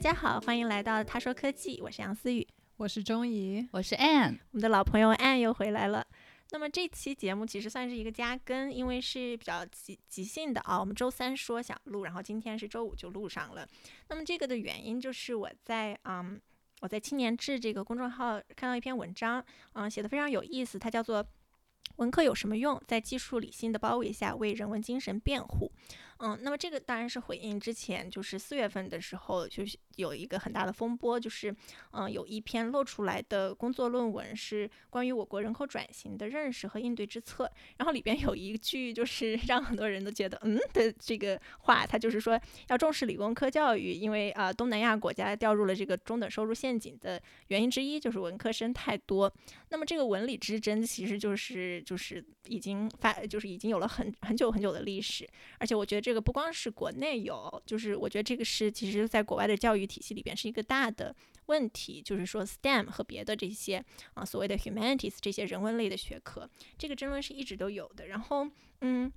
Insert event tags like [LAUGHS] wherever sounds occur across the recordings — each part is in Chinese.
家好，欢迎来到他说科技，我是杨思雨，我是钟怡，我是 Anne，我们的老朋友 Anne 又回来了。那么这期节目其实算是一个加更，因为是比较即即兴的啊。我们周三说想录，然后今天是周五就录上了。那么这个的原因就是我在嗯我在青年志这个公众号看到一篇文章，嗯写的非常有意思，它叫做“文科有什么用？在技术理性的包围下为人文精神辩护”。嗯，那么这个当然是回应之前就是四月份的时候就是。有一个很大的风波，就是，嗯，有一篇露出来的工作论文是关于我国人口转型的认识和应对之策，然后里边有一句就是让很多人都觉得，嗯的这个话，他就是说要重视理工科教育，因为啊，东南亚国家掉入了这个中等收入陷阱的原因之一就是文科生太多。那么这个文理之争其实就是就是已经发就是已经有了很很久很久的历史，而且我觉得这个不光是国内有，就是我觉得这个是其实在国外的教育。体系里边是一个大的问题，就是说 STEM 和别的这些啊所谓的 humanities 这些人文类的学科，这个争论是一直都有的。然后，嗯。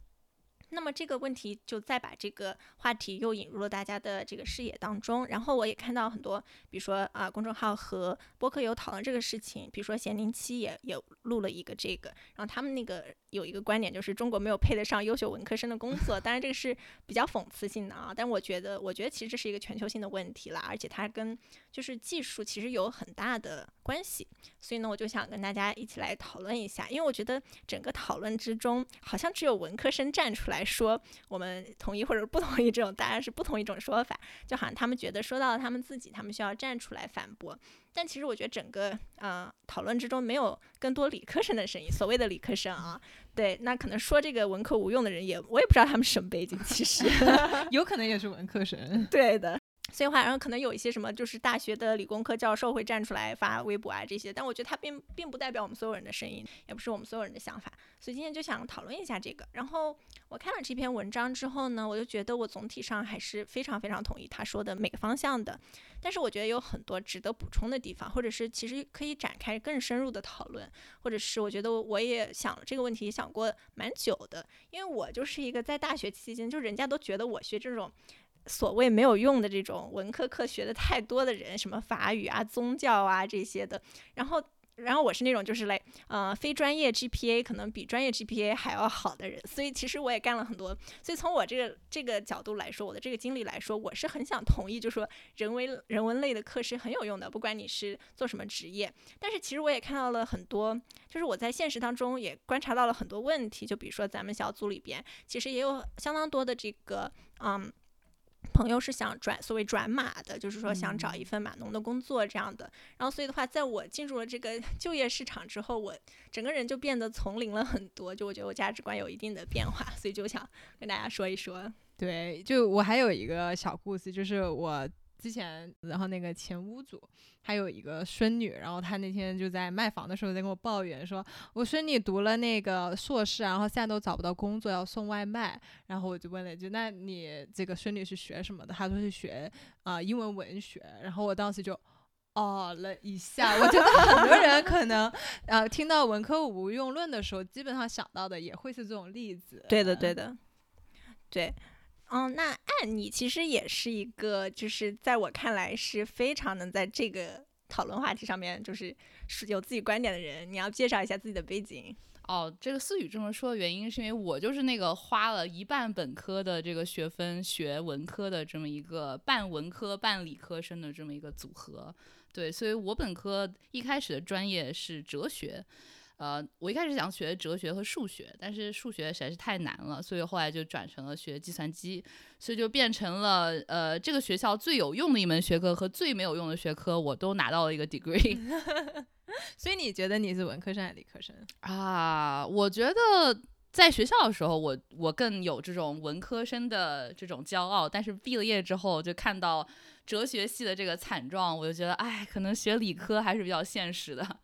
那么这个问题就再把这个话题又引入了大家的这个视野当中，然后我也看到很多，比如说啊，公众号和播客有讨论这个事情，比如说咸宁七也也录了一个这个，然后他们那个有一个观点就是中国没有配得上优秀文科生的工作，当然这个是比较讽刺性的啊，但我觉得我觉得其实这是一个全球性的问题啦，而且它跟就是技术其实有很大的关系，所以呢，我就想跟大家一起来讨论一下，因为我觉得整个讨论之中好像只有文科生站出来。说我们同意或者不同意这种当然是不同一种说法，就好像他们觉得说到了他们自己，他们需要站出来反驳。但其实我觉得整个呃讨论之中没有更多理科生的声音，所谓的理科生啊，对，那可能说这个文科无用的人也我也不知道他们什么背景，其实 [LAUGHS] 有可能也是文科生，对的。所以话，然后可能有一些什么，就是大学的理工科教授会站出来发微博啊这些，但我觉得他并并不代表我们所有人的声音，也不是我们所有人的想法。所以今天就想讨论一下这个。然后我看了这篇文章之后呢，我就觉得我总体上还是非常非常同意他说的每个方向的。但是我觉得有很多值得补充的地方，或者是其实可以展开更深入的讨论，或者是我觉得我也想了这个问题想过蛮久的，因为我就是一个在大学期间就人家都觉得我学这种。所谓没有用的这种文科课学的太多的人，什么法语啊、宗教啊这些的，然后，然后我是那种就是嘞，呃，非专业 GPA 可能比专业 GPA 还要好的人，所以其实我也干了很多，所以从我这个这个角度来说，我的这个经历来说，我是很想同意，就是说人为人文类的课是很有用的，不管你是做什么职业。但是其实我也看到了很多，就是我在现实当中也观察到了很多问题，就比如说咱们小组里边，其实也有相当多的这个，嗯。朋友是想转所谓转码的，就是说想找一份码农的工作这样的。然后所以的话，在我进入了这个就业市场之后，我整个人就变得从零了很多。就我觉得我价值观有一定的变化，所以就想跟大家说一说。对，就我还有一个小故事，就是我。之前，然后那个前屋主还有一个孙女，然后他那天就在卖房的时候在跟我抱怨，说我孙女读了那个硕士，然后现在都找不到工作，要送外卖。然后我就问了一句，那你这个孙女是学什么的？他说是学啊英文文学。然后我当时就哦了一下，我觉得很多人可能啊听到文科无用论的时候，基本上想到的也会是这种例子。对的，对的，对。嗯，那按你其实也是一个，就是在我看来是非常能在这个讨论话题上面，就是是有自己观点的人。你要介绍一下自己的背景哦。这个思雨这么说的原因，是因为我就是那个花了一半本科的这个学分学文科的这么一个半文科半理科生的这么一个组合。对，所以我本科一开始的专业是哲学。呃，我一开始想学哲学和数学，但是数学实在是太难了，所以后来就转成了学计算机，所以就变成了呃，这个学校最有用的一门学科和最没有用的学科，我都拿到了一个 degree。[LAUGHS] [LAUGHS] 所以你觉得你是文科生还是理科生啊？我觉得在学校的时候，我我更有这种文科生的这种骄傲，但是毕了业之后，就看到哲学系的这个惨状，我就觉得，哎，可能学理科还是比较现实的。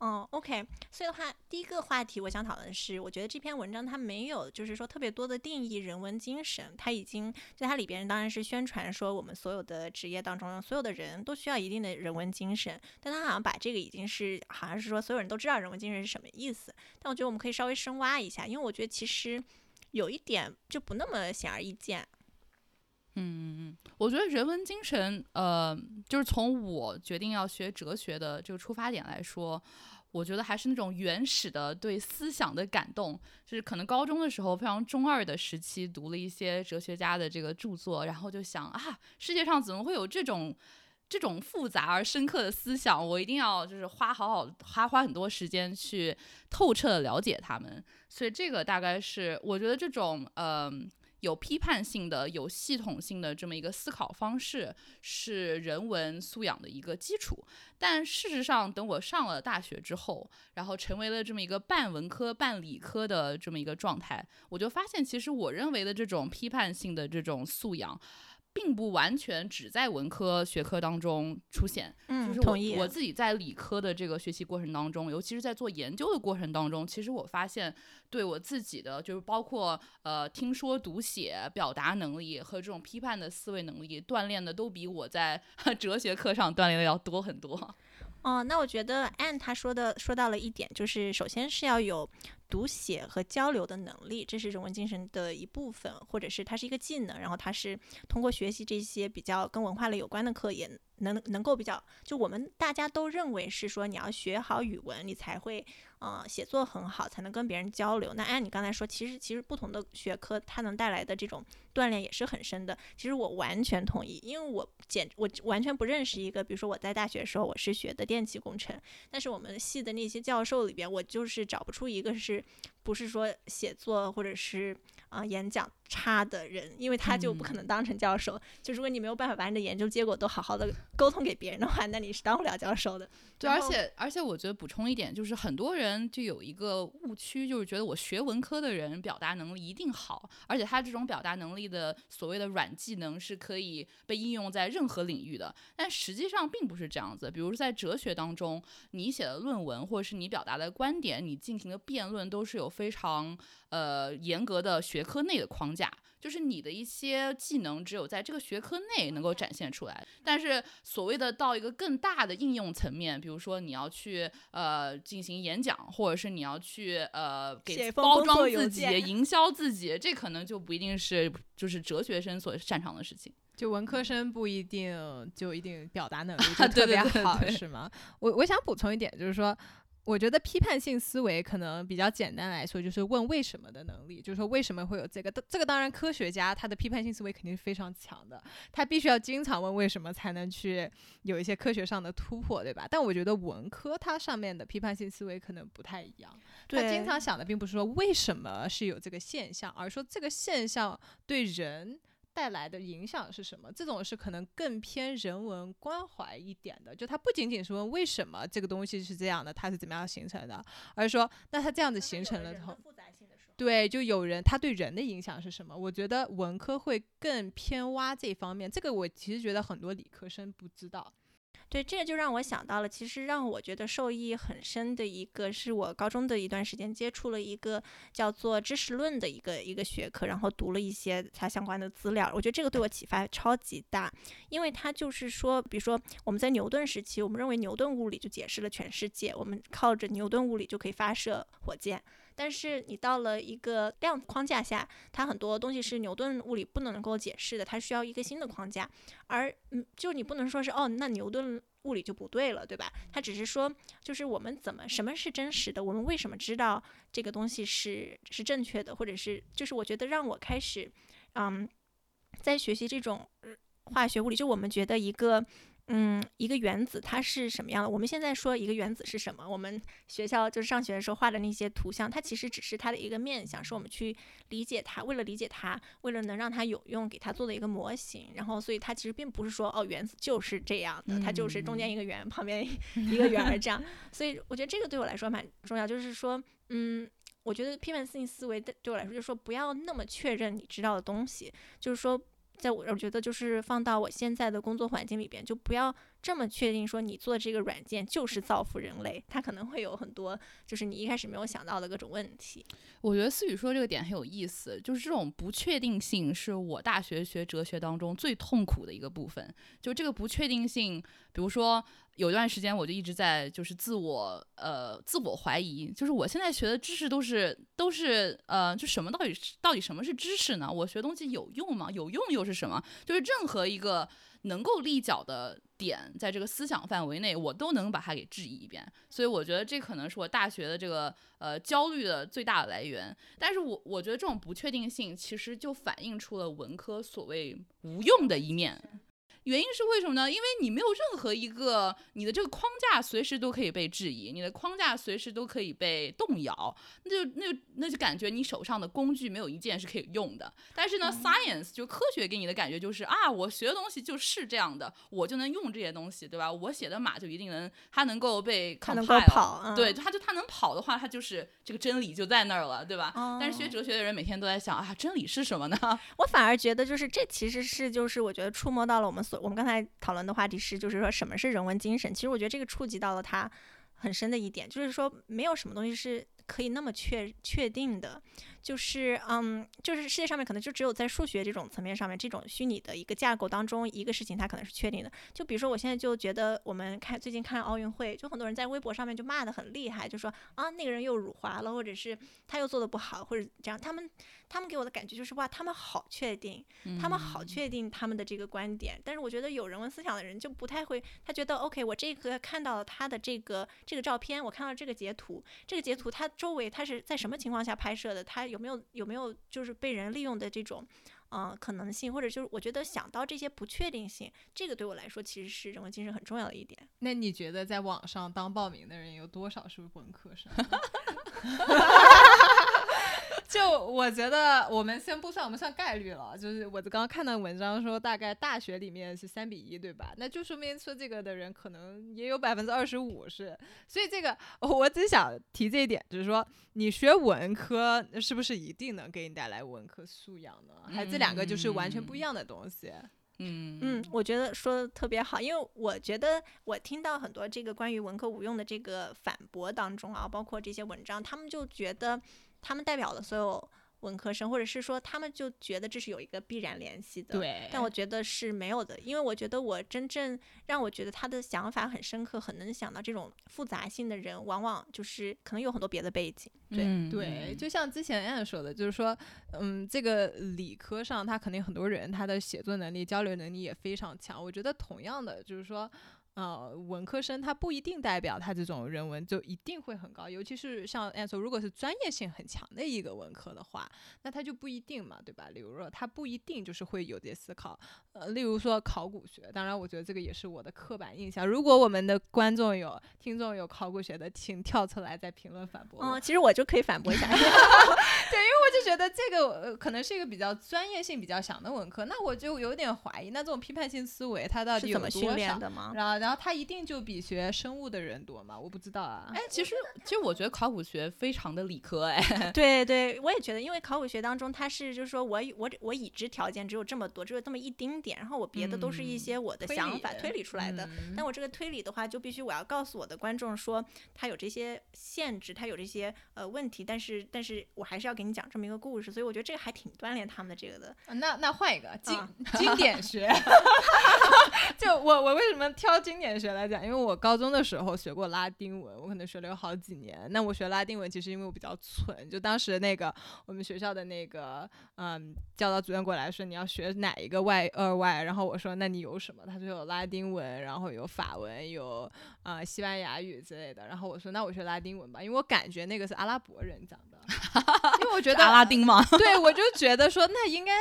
嗯，OK，所以的话，第一个话题我想讨论的是，我觉得这篇文章它没有，就是说特别多的定义人文精神，它已经在它里边当然是宣传说我们所有的职业当中，所有的人都需要一定的人文精神，但他好像把这个已经是好像是说所有人都知道人文精神是什么意思，但我觉得我们可以稍微深挖一下，因为我觉得其实有一点就不那么显而易见。嗯嗯，我觉得人文精神，呃，就是从我决定要学哲学的这个出发点来说，我觉得还是那种原始的对思想的感动，就是可能高中的时候非常中二的时期，读了一些哲学家的这个著作，然后就想啊，世界上怎么会有这种这种复杂而深刻的思想？我一定要就是花好好花花很多时间去透彻的了解他们。所以这个大概是我觉得这种呃。有批判性的、有系统性的这么一个思考方式，是人文素养的一个基础。但事实上，等我上了大学之后，然后成为了这么一个半文科半理科的这么一个状态，我就发现，其实我认为的这种批判性的这种素养。并不完全只在文科学科当中出现，嗯，就是我我自己在理科的这个学习过程当中，尤其是在做研究的过程当中，其实我发现对我自己的就是包括呃听说读写表达能力和这种批判的思维能力锻炼的都比我在 [LAUGHS] 哲学课上锻炼的要多很多。哦，那我觉得 Anne 他说的说到了一点，就是首先是要有读写和交流的能力，这是人文精神的一部分，或者是它是一个技能，然后它是通过学习这些比较跟文化类有关的课，也能能够比较，就我们大家都认为是说你要学好语文，你才会。呃，写作很好，才能跟别人交流。那按你刚才说，其实其实不同的学科，它能带来的这种锻炼也是很深的。其实我完全同意，因为我简我完全不认识一个，比如说我在大学的时候，我是学的电气工程，但是我们系的那些教授里边，我就是找不出一个是不是说写作或者是。啊，演讲差的人，因为他就不可能当成教授。就如果你没有办法把你的研究结果都好好的沟通给别人的话，那你是当不了教授的。对，而且而且我觉得补充一点，就是很多人就有一个误区，就是觉得我学文科的人表达能力一定好，而且他这种表达能力的所谓的软技能是可以被应用在任何领域的。但实际上并不是这样子。比如在哲学当中，你写的论文或者是你表达的观点，你进行的辩论都是有非常。呃，严格的学科内的框架，就是你的一些技能只有在这个学科内能够展现出来。但是所谓的到一个更大的应用层面，比如说你要去呃进行演讲，或者是你要去呃给包装自己、营销自己，这可能就不一定是就是哲学生所擅长的事情。就文科生不一定就一定表达能力就特别好，是吗？我我想补充一点，就是说。我觉得批判性思维可能比较简单来说，就是问为什么的能力，就是说为什么会有这个？这个当然科学家他的批判性思维肯定是非常强的，他必须要经常问为什么才能去有一些科学上的突破，对吧？但我觉得文科它上面的批判性思维可能不太一样，他经常想的并不是说为什么是有这个现象，而说这个现象对人。带来的影响是什么？这种是可能更偏人文关怀一点的，就它不仅仅是问为什么这个东西是这样的，它是怎么样形成的，而是说那它这样子形成了之后，对，就有人他对人的影响是什么？我觉得文科会更偏挖这方面，这个我其实觉得很多理科生不知道。对，这就让我想到了，其实让我觉得受益很深的一个，是我高中的一段时间接触了一个叫做知识论的一个一个学科，然后读了一些它相关的资料。我觉得这个对我启发超级大，因为它就是说，比如说我们在牛顿时期，我们认为牛顿物理就解释了全世界，我们靠着牛顿物理就可以发射火箭。但是你到了一个量子框架下，它很多东西是牛顿物理不能够解释的，它需要一个新的框架。而嗯，就你不能说是哦，那牛顿物理就不对了，对吧？它只是说，就是我们怎么什么是真实的，我们为什么知道这个东西是是正确的，或者是就是我觉得让我开始嗯，在学习这种化学物理，就我们觉得一个。嗯，一个原子它是什么样的？我们现在说一个原子是什么？我们学校就是上学的时候画的那些图像，它其实只是它的一个面相，是我们去理解它，为了理解它，为了能让它有用，给它做的一个模型。然后，所以它其实并不是说哦，原子就是这样的，它就是中间一个圆，旁边 [LAUGHS] 一个圆儿这样。所以我觉得这个对我来说蛮重要，就是说，嗯，我觉得批判性思维对我来说，就是说不要那么确认你知道的东西，就是说。在我我觉得就是放到我现在的工作环境里边，就不要这么确定说你做这个软件就是造福人类，它可能会有很多就是你一开始没有想到的各种问题。我觉得思雨说这个点很有意思，就是这种不确定性是我大学学哲学当中最痛苦的一个部分。就这个不确定性，比如说有段时间我就一直在就是自我呃自我怀疑，就是我现在学的知识都是都是呃就什么到底是到底什么是知识呢？我学东西有用吗？有用又是什么？就是任何一个能够立脚的点，在这个思想范围内，我都能把它给质疑一遍。所以我觉得这可能是我大学的这个呃焦虑的最大的来源。但是我我觉得这种不确定性其实就反映出了文科所谓无用的一面。原因是为什么呢？因为你没有任何一个你的这个框架随时都可以被质疑，你的框架随时都可以被动摇，那就那就那就感觉你手上的工具没有一件是可以用的。但是呢，science 就科学给你的感觉就是啊，我学的东西就是这样的，我就能用这些东西，对吧？我写的码就一定能，它能够被它能够跑，嗯、对，它就它能跑的话，它就是这个真理就在那儿了，对吧？哦、但是学哲学的人每天都在想啊，真理是什么呢？[LAUGHS] 我反而觉得就是这其实是就是我觉得触摸到了我们我们刚才讨论的话题是，就是说什么是人文精神？其实我觉得这个触及到了它很深的一点，就是说没有什么东西是可以那么确确定的。就是嗯，就是世界上面可能就只有在数学这种层面上面，这种虚拟的一个架构当中，一个事情它可能是确定的。就比如说，我现在就觉得我们看最近看奥运会，就很多人在微博上面就骂的很厉害，就说啊那个人又辱华了，或者是他又做的不好，或者这样。他们他们给我的感觉就是哇，他们好确定，他们好确定他们的这个观点。但是我觉得有人文思想的人就不太会，他觉得 OK，我这个看到了他的这个这个照片，我看到这个截图，这个截图它周围它是在什么情况下拍摄的，它有没有有没有就是被人利用的这种，嗯、可能性，或者就是我觉得想到这些不确定性，这个对我来说其实是人文精神很重要的一点。那你觉得在网上当报名的人有多少是文科生？[LAUGHS] 就我觉得，我们先不算，我们算概率了。就是我刚刚看到文章说，大概大学里面是三比一，对吧？那就说明说这个的人可能也有百分之二十五是。所以这个我只想提这一点，就是说你学文科是不是一定能给你带来文科素养呢？还这两个就是完全不一样的东西。嗯嗯，我觉得说的特别好，因为我觉得我听到很多这个关于文科无用的这个反驳当中啊，包括这些文章，他们就觉得。他们代表了所有文科生，或者是说他们就觉得这是有一个必然联系的。对，但我觉得是没有的，因为我觉得我真正让我觉得他的想法很深刻，很能想到这种复杂性的人，往往就是可能有很多别的背景。对、嗯、对，就像之前 Anne 说的，就是说，嗯，这个理科上他肯定很多人他的写作能力、交流能力也非常强。我觉得同样的就是说。呃，文科生他不一定代表他这种人文就一定会很高，尤其是像 n 说，如果是专业性很强的一个文科的话，那他就不一定嘛，对吧？例如说，他不一定就是会有这些思考。呃，例如说考古学，当然我觉得这个也是我的刻板印象。如果我们的观众有听众有考古学的，请跳出来在评论反驳。嗯，其实我就可以反驳一下 [LAUGHS] [LAUGHS] 对，因为我就觉得这个、呃、可能是一个比较专业性比较强的文科，那我就有点怀疑，那这种批判性思维它到底怎么训练的吗？然后。然后他一定就比学生物的人多吗？我不知道啊。哎，其实其实我觉得考古学非常的理科哎。[LAUGHS] 对对，我也觉得，因为考古学当中它是就是说我我我已知条件只有这么多，只有这么一丁点，然后我别的都是一些我的想法、嗯、推理出来的。嗯、但我这个推理的话，就必须我要告诉我的观众说，它有这些限制，它有这些呃问题，但是但是我还是要给你讲这么一个故事，所以我觉得这个还挺锻炼他们的这个的。那那换一个经、啊、[LAUGHS] 经典学。[LAUGHS] 就我我为什么挑经典学来讲？因为我高中的时候学过拉丁文，我可能学了有好几年。那我学拉丁文其实因为我比较蠢，就当时那个我们学校的那个嗯教导主任过来说你要学哪一个外二外，然后我说那你有什么？他说有拉丁文，然后有法文，有啊、呃、西班牙语之类的。然后我说那我学拉丁文吧，因为我感觉那个是阿拉伯人讲的，因为我觉 [LAUGHS] 得阿拉丁嘛，对我就觉得说那应该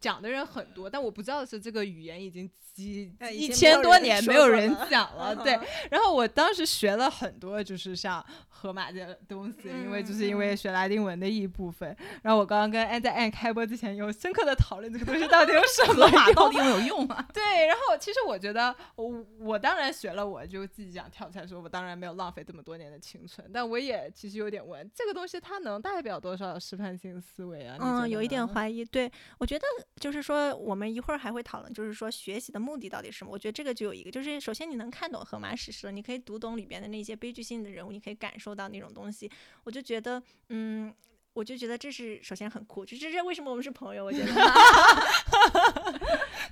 讲的人很多，但我不知道是这个语言已经。几一千多年没有人讲了，[LAUGHS] 对。然后我当时学了很多，就是像荷马这东西，因为就是因为学拉丁文的一部分。然后我刚刚跟安在安开播之前有深刻的讨论这个东西到底有什么用，到底有没有用啊？[LAUGHS] 对。然后其实我觉得我我当然学了，我就自己讲跳出来说，我当然没有浪费这么多年的青春，但我也其实有点问这个东西它能代表多少批判性思维啊？嗯，有一点怀疑。对我觉得就是说，我们一会儿还会讨论，就是说学习的。目的到底是什么？我觉得这个就有一个，就是首先你能看懂荷马史诗，你可以读懂里边的那些悲剧性的人物，你可以感受到那种东西。我就觉得，嗯，我就觉得这是首先很酷，就这是为什么我们是朋友？我觉得，[LAUGHS]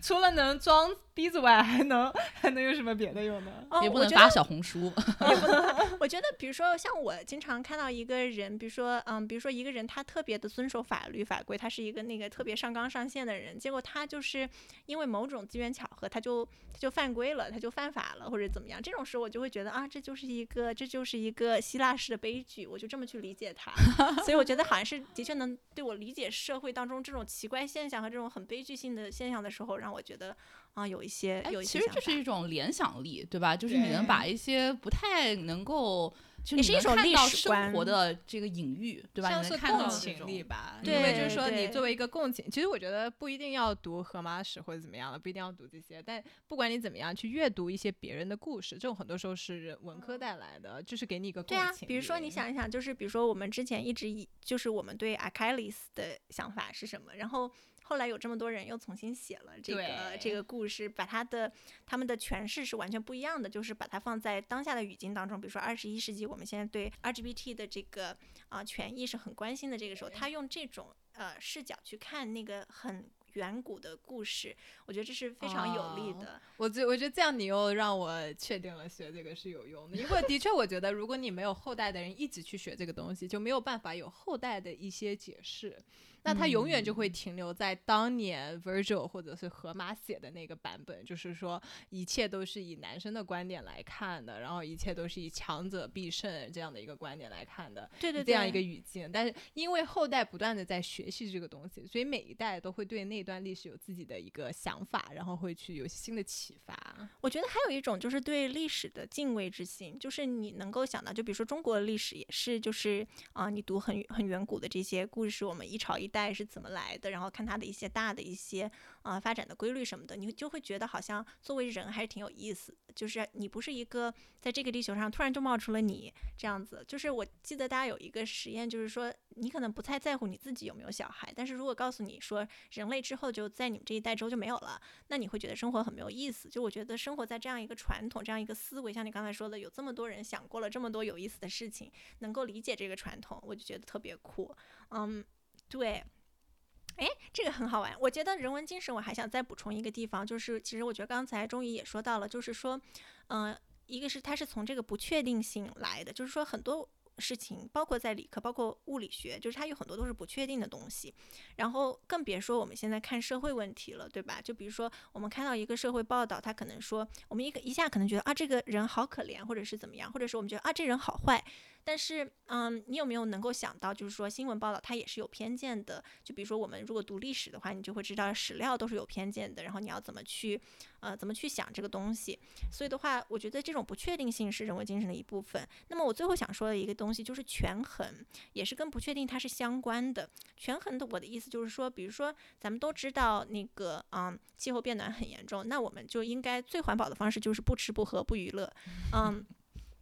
[LAUGHS] 除了能装逼之外，还能还能有什么别的用呢？哦，也不能发小红书。[LAUGHS] 我觉得，比如说像我经常看到一个人，比如说，嗯，比如说一个人他特别的遵守法律法规，他是一个那个特别上纲上线的人，结果他就是因为某种机缘巧合，他就他就犯规了，他就犯法了，或者怎么样，这种时候我就会觉得啊，这就是一个这就是一个希腊式的悲剧，我就这么去理解他。[LAUGHS] 所以我觉得好像是的确能对我理解社会当中这种奇怪现象和这种很悲剧性的现象的时候，让我觉得啊有一些哎有一些其实这是一种联想力，对吧？就是你能把一些不太能够，你种历到生史观活的这个隐喻，对吧？像是你能看到这共情力吧，对因为就是说你作为一个共情，其实我觉得不一定要读荷马史或者怎么样的，不一定要读这些，但不管你怎么样去阅读一些别人的故事，这种很多时候是文科带来的，就是给你一个共对啊情，比如说你想一想，就是比如说我们之前一直以就是我们对阿凯里斯的想法是什么，然后后来有这么多人又重新写了这个这个故事，把他的他们的诠释是完全不一样的，就是把它放在当下的语境当中，比如说二十一世纪我们现在对 LGBT 的这个啊、权益是很关心的，这个时候他用这种呃视角去看那个很远古的故事，我觉得这是非常有利哦的。我觉我觉得这样你又让我确定了学这个是有用的，因为的确我觉得如果你没有后代的人一直去学这个东西，就没有办法有后代的一些解释，那它永远就会停留在当年 Virgil 或者是荷马写的那个版本，就是说一切都是以男生的观点来看的，然后一切都是以强者必胜这样的一个观点来看的，对对对，这样一个语境。但是因为后代不断的在学习这个东西，所以每一代都会对那段历史有自己的一个想法，然后会去有新的启发。我觉得还有一种就是对历史的敬畏之心，就是你能够想到，就比如说中国的历史也是，就是啊、你读很很远古的这些故事，我们一朝一代是怎么来的，然后看它的一些大的一些啊、发展的规律什么的，你就会觉得好像作为人还是挺有意思，就是你不是一个在这个地球上突然就冒出了你这样子。就是我记得大家有一个实验，就是说你可能不太在乎你自己有没有小孩，但是如果告诉你说人类之后就在你们这一代之后就没有了。那你会觉得生活很没有意思。就我觉得生活在这样一个传统、这样一个思维，像你刚才说的，有这么多人想过了这么多有意思的事情，能够理解这个传统，我就觉得特别酷。嗯，对。哎，这个很好玩。我觉得人文精神，我还想再补充一个地方，就是其实我觉得刚才终于也说到了，就是说，嗯、一个是它是从这个不确定性来的，就是说很多事情，包括在理科，包括物理学，就是它有很多都是不确定的东西。然后更别说我们现在看社会问题了，对吧？就比如说我们看到一个社会报道，他可能说我们一个一下可能觉得啊这个人好可怜，或者是怎么样，或者是我们觉得啊这人好坏。但是，嗯，你有没有能够想到，就是说新闻报道它也是有偏见的？就比如说我们如果读历史的话，你就会知道史料都是有偏见的，然后你要怎么去，呃，怎么去想这个东西。所以的话，我觉得这种不确定性是人文精神的一部分。那么我最后想说的一个东西就是权衡，也是跟不确定它是相关的。权衡的我的意思就是说，比如说咱们都知道那个嗯气候变暖很严重，那我们就应该最环保的方式就是不吃不喝不娱乐，嗯。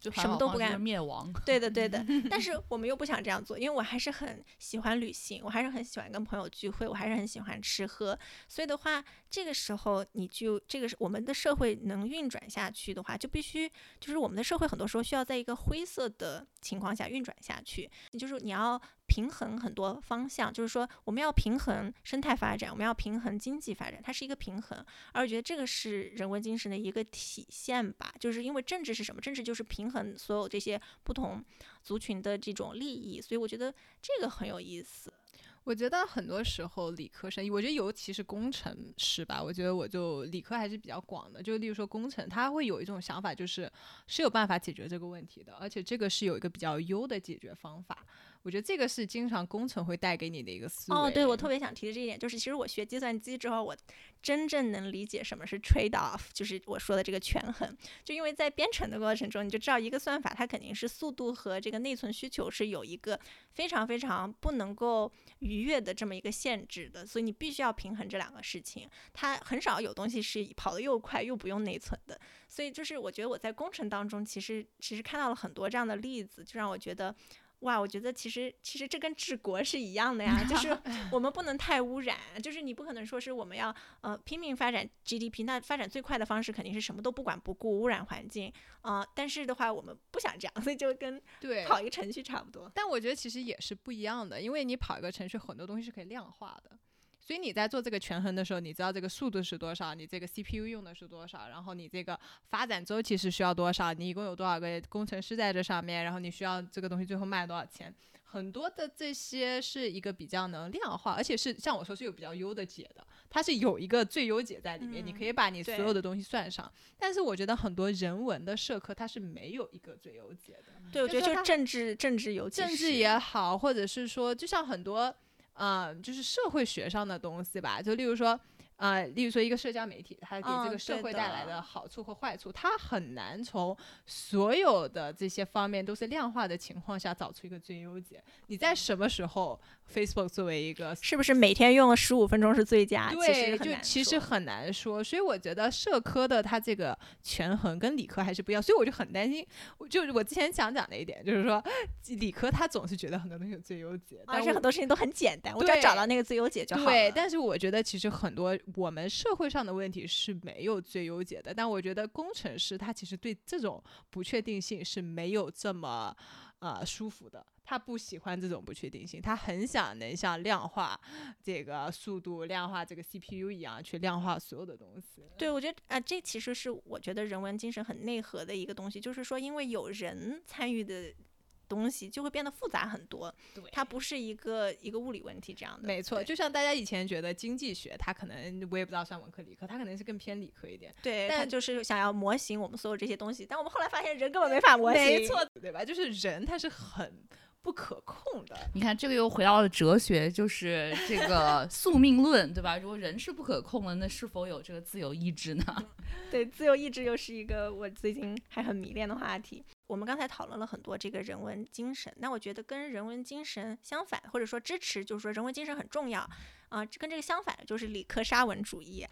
就什么都不干干，灭亡。对的，对的。[LAUGHS] 但是我们又不想这样做，因为我还是很喜欢旅行，我还是很喜欢跟朋友聚会，我还是很喜欢吃喝。所以的话，这个时候你就这个是我们的社会能运转下去的话，就必须就是我们的社会很多时候需要在一个灰色的情况下运转下去，就是你要平衡很多方向，就是说我们要平衡生态发展，我们要平衡经济发展，它是一个平衡。而我觉得这个是人文精神的一个体现吧，就是因为政治是什么？政治就是平衡所有这些不同族群的这种利益，所以我觉得这个很有意思。我觉得很多时候理科生，我觉得尤其是工程师吧，我觉得我就理科还是比较广的。就例如说工程，他会有一种想法，就是是有办法解决这个问题的，而且这个是有一个比较优的解决方法。我觉得这个是经常工程会带给你的一个思维。哦，对，我特别想提的这一点，就是其实我学计算机之后，我真正能理解什么是 trade off，就是我说的这个权衡。就因为在编程的过程中，你就知道一个算法它肯定是速度和这个内存需求是有一个非常非常不能够逾越的这么一个限制的，所以你必须要平衡这两个事情。它很少有东西是跑得又快又不用内存的，所以就是我觉得我在工程当中其实其实看到了很多这样的例子，就让我觉得。哇，我觉得其实其实这跟治国是一样的呀，就 [LAUGHS] 是我们不能太污染，就是你不可能说是我们要呃拼命发展 GDP，那发展最快的方式肯定是什么都不管不顾，污染环境啊、呃。但是的话，我们不想这样，所以就跟对跑一个程序差不多。但我觉得其实也是不一样的，因为你跑一个程序，很多东西是可以量化的。所以你在做这个权衡的时候，你知道这个速度是多少，你这个 CPU 用的是多少，然后你这个发展周期是需要多少，你一共有多少个工程师在这上面，然后你需要这个东西最后卖多少钱。很多的这些是一个比较能量化，而且是像我说是有比较优的解的，它是有一个最优解在里面，你可以把你所有的东西算上。但是我觉得很多人文的社科它是没有一个最优解的。对，我觉得就政治政治有政治也好，或者是说就像很多嗯，就是社会学上的东西吧，就例如说。啊，例如说一个社交媒体，它给这个社会带来的好处和坏处，它很难从所有的这些方面都是量化的情况下找出一个最优解。你在什么时候，Facebook 作为一个是不是每天用了十五分钟是最佳？对，就其实很难说。所以我觉得社科的它这个权衡跟理科还是不一样。所以我就很担心，就我之前想讲的一点，就是说理科他总是觉得很多东西有最优解，而且很多事情都很简单，我只要找到那个最优解就好了。对，但是我觉得其实很多。我们社会上的问题是没有最优解的，但我觉得工程师他其实对这种不确定性是没有这么啊舒服的，他不喜欢这种不确定性，他很想能像量化这个速度、量化这个 CPU 一样去量化所有的东西。对，我觉得啊，这其实是我觉得人文精神很内核的一个东西，就是说因为有人参与的。东西就会变得复杂很多，对，它不是一个一个物理问题这样的。没错，就像大家以前觉得经济学，它可能我也不知道算文科理科，它可能是更偏理科一点。对，但就是想要模型我们所有这些东西，但我们后来发现人根本没法模型。没错，对吧？就是人他是很不可控的。你看这个又回到了哲学，就是这个 [LAUGHS] 宿命论，对吧？如果人是不可控的，那是否有这个自由意志呢？[LAUGHS] 对，自由意志又是一个我最近还很迷恋的话题。我们刚才讨论了很多这个人文精神，那我觉得跟人文精神相反，或者说支持，就是说人文精神很重要啊。跟这个相反就是理科沙文主义。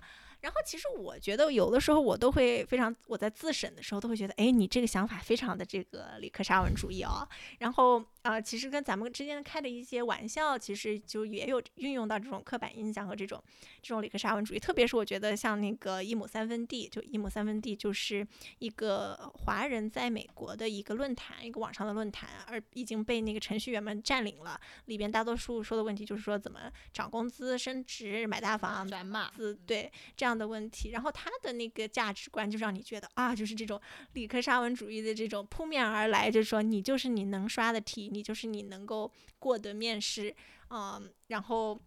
然后其实我觉得有的时候我都会非常，我在自审的时候都会觉得，哎，你这个想法非常的这个理科沙文主义哦。然后啊，其实跟咱们之间开的一些玩笑，其实就也有运用到这种刻板印象和这种这种理科沙文主义。特别是我觉得像那个一亩三分地，就一亩三分地就是一个华人在美国的一个论坛，一个网上的论坛，而已经被那个程序员们占领了。里边大多数说的问题就是说怎么涨工资、升职、买大房、转码，对这样。的问题，然后他的那个价值观就让你觉得啊，就是这种理科沙文主义的这种扑面而来，就是说你就是你能刷的题，你就是你能够过的面试，嗯，然后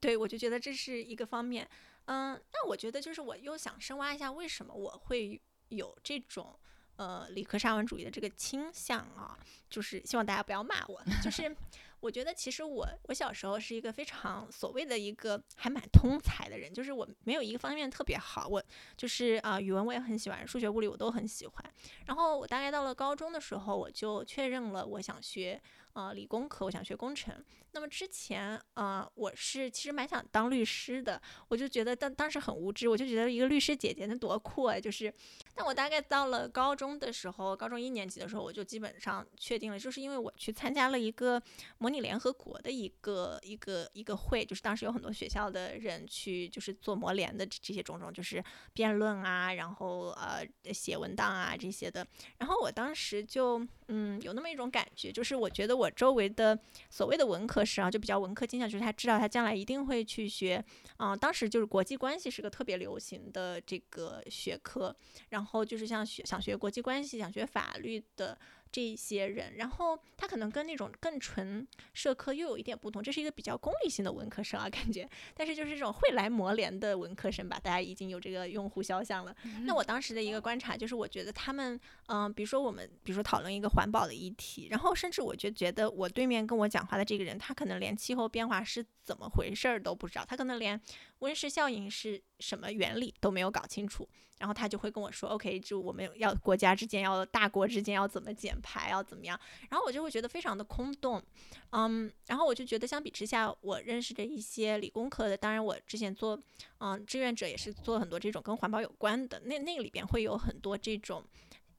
对我就觉得这是一个方面，嗯，那我觉得就是我又想深挖一下，为什么我会有这种呃理科沙文主义的这个倾向啊？就是希望大家不要骂我，就是。我觉得其实我我小时候是一个非常所谓的一个还蛮通才的人，就是我没有一个方面特别好，我就是啊语文我也很喜欢，数学物理我都很喜欢。然后我大概到了高中的时候，我就确认了我想学呃理工科，我想学工程。那么之前呃我是其实蛮想当律师的，我就觉得当当时很无知，我就觉得一个律师姐姐那多酷啊，就是。但我大概到了高中的时候，高中一年级的时候，我就基本上确定了，就是因为我去参加了一个模拟联合国的一个一个一个会，就是当时有很多学校的人去，就是做模联的这些种种，就是辩论啊，然后呃写文档啊这些的。然后我当时就嗯有那么一种感觉，就是我觉得我周围的所谓的文科生啊，就比较文科倾向，就是他知道他将来一定会去学啊，当时就是国际关系是个特别流行的这个学科，然后。然后就是像学想学国际关系、想学法律的这些人，然后他可能跟那种更纯社科又有一点不同，这是一个比较功利性的文科生啊，感觉。但是就是这种会来磨联的文科生吧，大家已经有这个用户肖像了。那我当时的一个观察就是，我觉得他们，嗯，比如说我们，比如说讨论一个环保的议题，然后甚至我就觉得我对面跟我讲话的这个人，他可能连气候变化是怎么回事儿都不知道，他可能连温室效应是什么原理都没有搞清楚。然后他就会跟我说：“OK，就我们要国家之间要大国之间要怎么减排，要怎么样？”然后我就会觉得非常的空洞，嗯，然后我就觉得相比之下，我认识的一些理工科的，当然我之前做嗯志愿者也是做很多这种跟环保有关的，那那个里边会有很多这种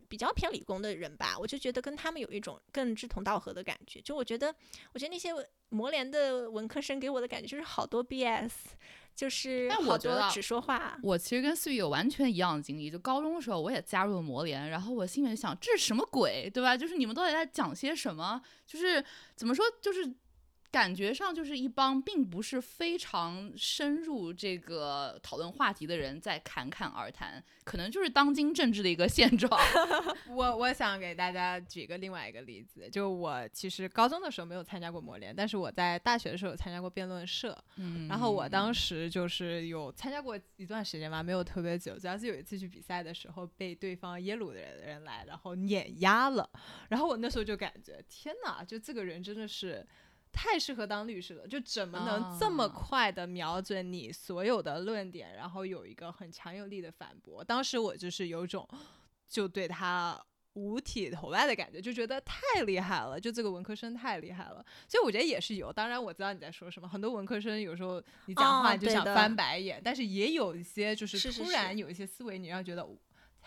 比较偏理工的人吧，我就觉得跟他们有一种更志同道合的感觉。就我觉得，我觉得那些磨联的文科生给我的感觉就是好多 BS。就是，但我觉得只说话。我其实跟思雨有完全一样的经历，就高中的时候我也加入了魔联，然后我心里面想这是什么鬼，对吧？就是你们到底在讲些什么？就是怎么说？就是感觉上就是一帮并不是非常深入这个讨论话题的人在侃侃而谈，可能就是当今政治的一个现状。[LAUGHS] 我我想给大家举一个另外一个例子，就我其实高中的时候没有参加过模联，但是我在大学的时候有参加过辩论社，嗯然后我当时就是有参加过一段时间吧，没有特别久，主要是有一次去比赛的时候被对方耶鲁的人来，然后碾压了，然后我那时候就感觉天哪，就这个人真的是。太适合当律师了，就怎么能这么啊快的瞄准你所有的论点，然后有一个很强有力的反驳？当时我就是有种就对他五体投外的感觉，就觉得太厉害了，就这个文科生太厉害了。所以我觉得也是有，当然我知道你在说什么，很多文科生有时候你讲话就想翻白眼，但是也有一些就是突然有一些思维，你让觉得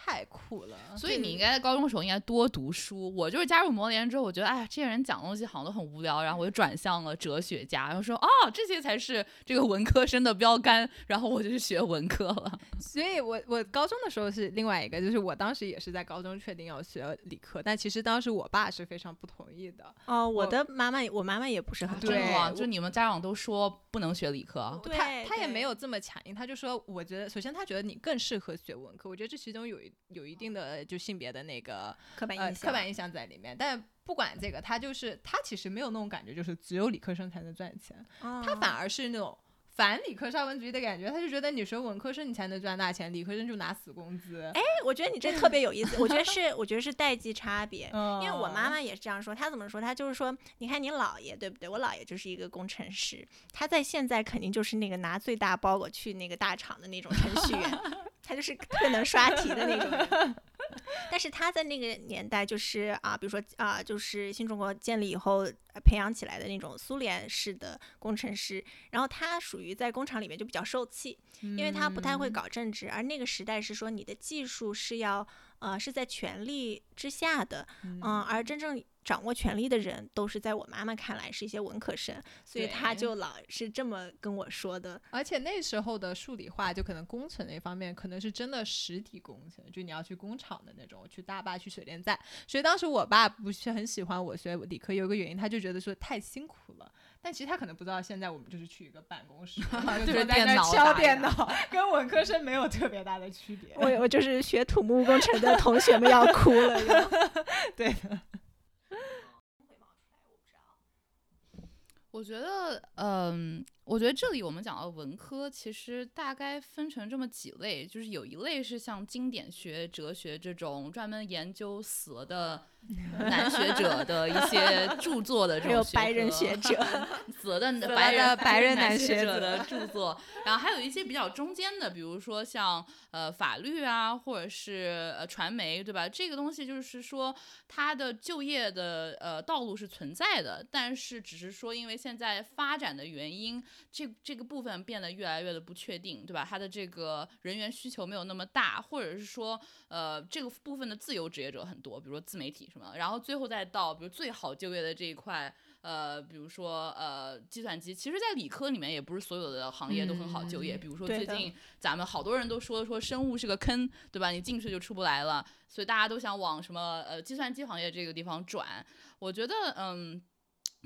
太酷了。所以你应该在高中的时候应该多读书。我就是加入模联之后，我觉得哎呀，这些人讲东西好像都很无聊，然后我就转向了哲学家，然后说哦，这些才是这个文科生的标杆，然后我就去学文科了。[LAUGHS] 所以我我高中的时候是另外一个，就是我当时也是在高中确定要学理科，但其实当时我爸是非常不同意的。哦，我我的妈妈，我妈妈也不是很对同意真的吗？我就你们家长都说不能学理科，对他他也没有这么强硬，他就说，我觉得首先他觉得你更适合学文科，我觉得这其中有一有一定的就性别的那个呃刻板印象。刻板印象在里面，但。不管这个，他就是他其实没有那种感觉，就是只有理科生才能赚钱，哦他反而是那种反理科沙文主义的感觉，他就觉得你学文科生你才能赚大钱，理科生就拿死工资。哎，我觉得你这特别有意思，我觉得是，[LAUGHS] 我觉得是代际差别。嗯因为我妈妈也是这样说，她怎么说？她就是说，你看你姥爷对不对？我姥爷就是一个工程师，他在现在肯定就是那个拿最大包裹去那个大厂的那种程序员，[LAUGHS] 他就是特别能刷题的那种人。但是他在那个年代，就是啊，比如说啊，就是新中国建立以后呃培养起来的那种苏联式的工程师，然后他属于在工厂里面就比较受气，因为他不太会搞政治，而那个时代是说你的技术是要呃是在权力之下的，嗯，而真正掌握权力的人都是在我妈妈看来是一些文科生，所以她就老是这么跟我说的。而且那时候的数理化，就可能工程那方面，可能是真的实体工程，就你要去工厂的那种，去大坝、去水电站。所以当时我爸不是很喜欢我学理科，有一个原因，他就觉得说太辛苦了。但其实他可能不知道，现在我们就是去一个办公室，[LAUGHS] 就是在那儿电脑敲电脑，跟文科生没有特别大的区别。我我就是学土木工程的同学们要哭了。[LAUGHS] [LAUGHS] 对的，我觉得，嗯，我觉得这里我们讲到文科，其实大概分成这么几类，就是有一类是像经典学、哲学这种专门研究死了的 [LAUGHS] 男学者的一些著作的这还有种白人学者，[LAUGHS] 死了的了白人白人男男学者者的著作，然后还有一些比较中间的，比如说像呃法律啊，或者是呃传媒，对吧？这个东西就是说它的就业的呃道路是存在的，但是只是说因为现在发展的原因，这这个部分变得越来越的不确定，对吧？他的这个人员需求没有那么大，或者是说呃这个部分的自由职业者很多，比如说自媒体什么的，然后最后再到比如最好就业的这一块。呃，比如说呃，计算机，其实，在理科里面也不是所有的行业都很好就业。嗯比如说最近咱们好多人都说说生物是个坑，对吧？你进去就出不来了，所以大家都想往什么呃计算机行业这个地方转。我觉得嗯。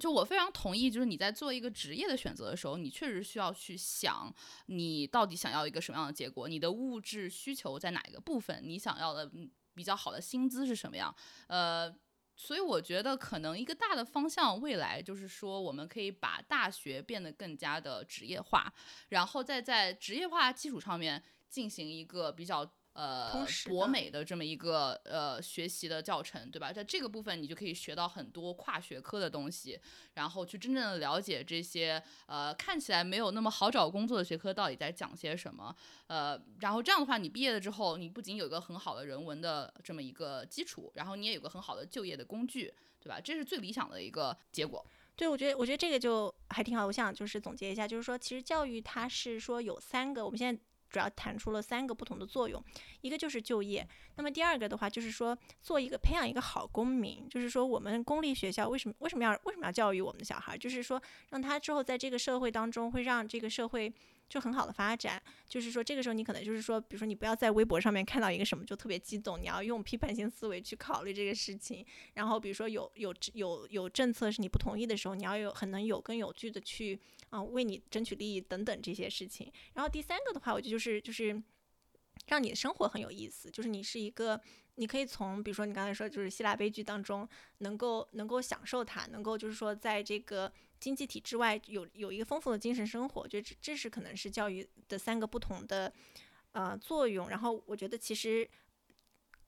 就我非常同意，就是你在做一个职业的选择的时候，你确实需要去想，你到底想要一个什么样的结果，你的物质需求在哪一个部分，你想要的比较好的薪资是什么样，呃，所以我觉得可能一个大的方向，未来就是说，我们可以把大学变得更加的职业化，然后再在职业化基础上面进行一个比较。呃博美的这么一个呃学习的教程，对吧？在这个部分，你就可以学到很多跨学科的东西，然后去真正的了解这些呃看起来没有那么好找工作的学科到底在讲些什么。呃，然后这样的话，你毕业了之后，你不仅有一个很好的人文的这么一个基础，然后你也有个很好的就业的工具，对吧？这是最理想的一个结果。对，我觉得我觉得这个就还挺好。我想就是总结一下，就是说，其实教育它是说有三个，我们现在主要谈出了三个不同的作用，一个就是就业，那么第二个的话就是说做一个培养一个好公民，就是说我们公立学校为什么为什么要为什么要教育我们的小孩，就是说让他之后在这个社会当中会让这个社会就很好的发展。就是说，这个时候你可能就是说，比如说你不要在微博上面看到一个什么就特别激动，你要用批判性思维去考虑这个事情。然后比如说有有有有政策是你不同意的时候，你要有很能有根有据的去啊、为你争取利益等等这些事情。然后第三个的话，我觉得就是就是让你的生活很有意思，就是你是一个。你可以从，比如说你刚才说，就是希腊悲剧当中，能够能够享受它，能够就是说，在这个经济体制外有有一个丰富的精神生活，就这这是可能是教育的三个不同的呃作用。然后我觉得其实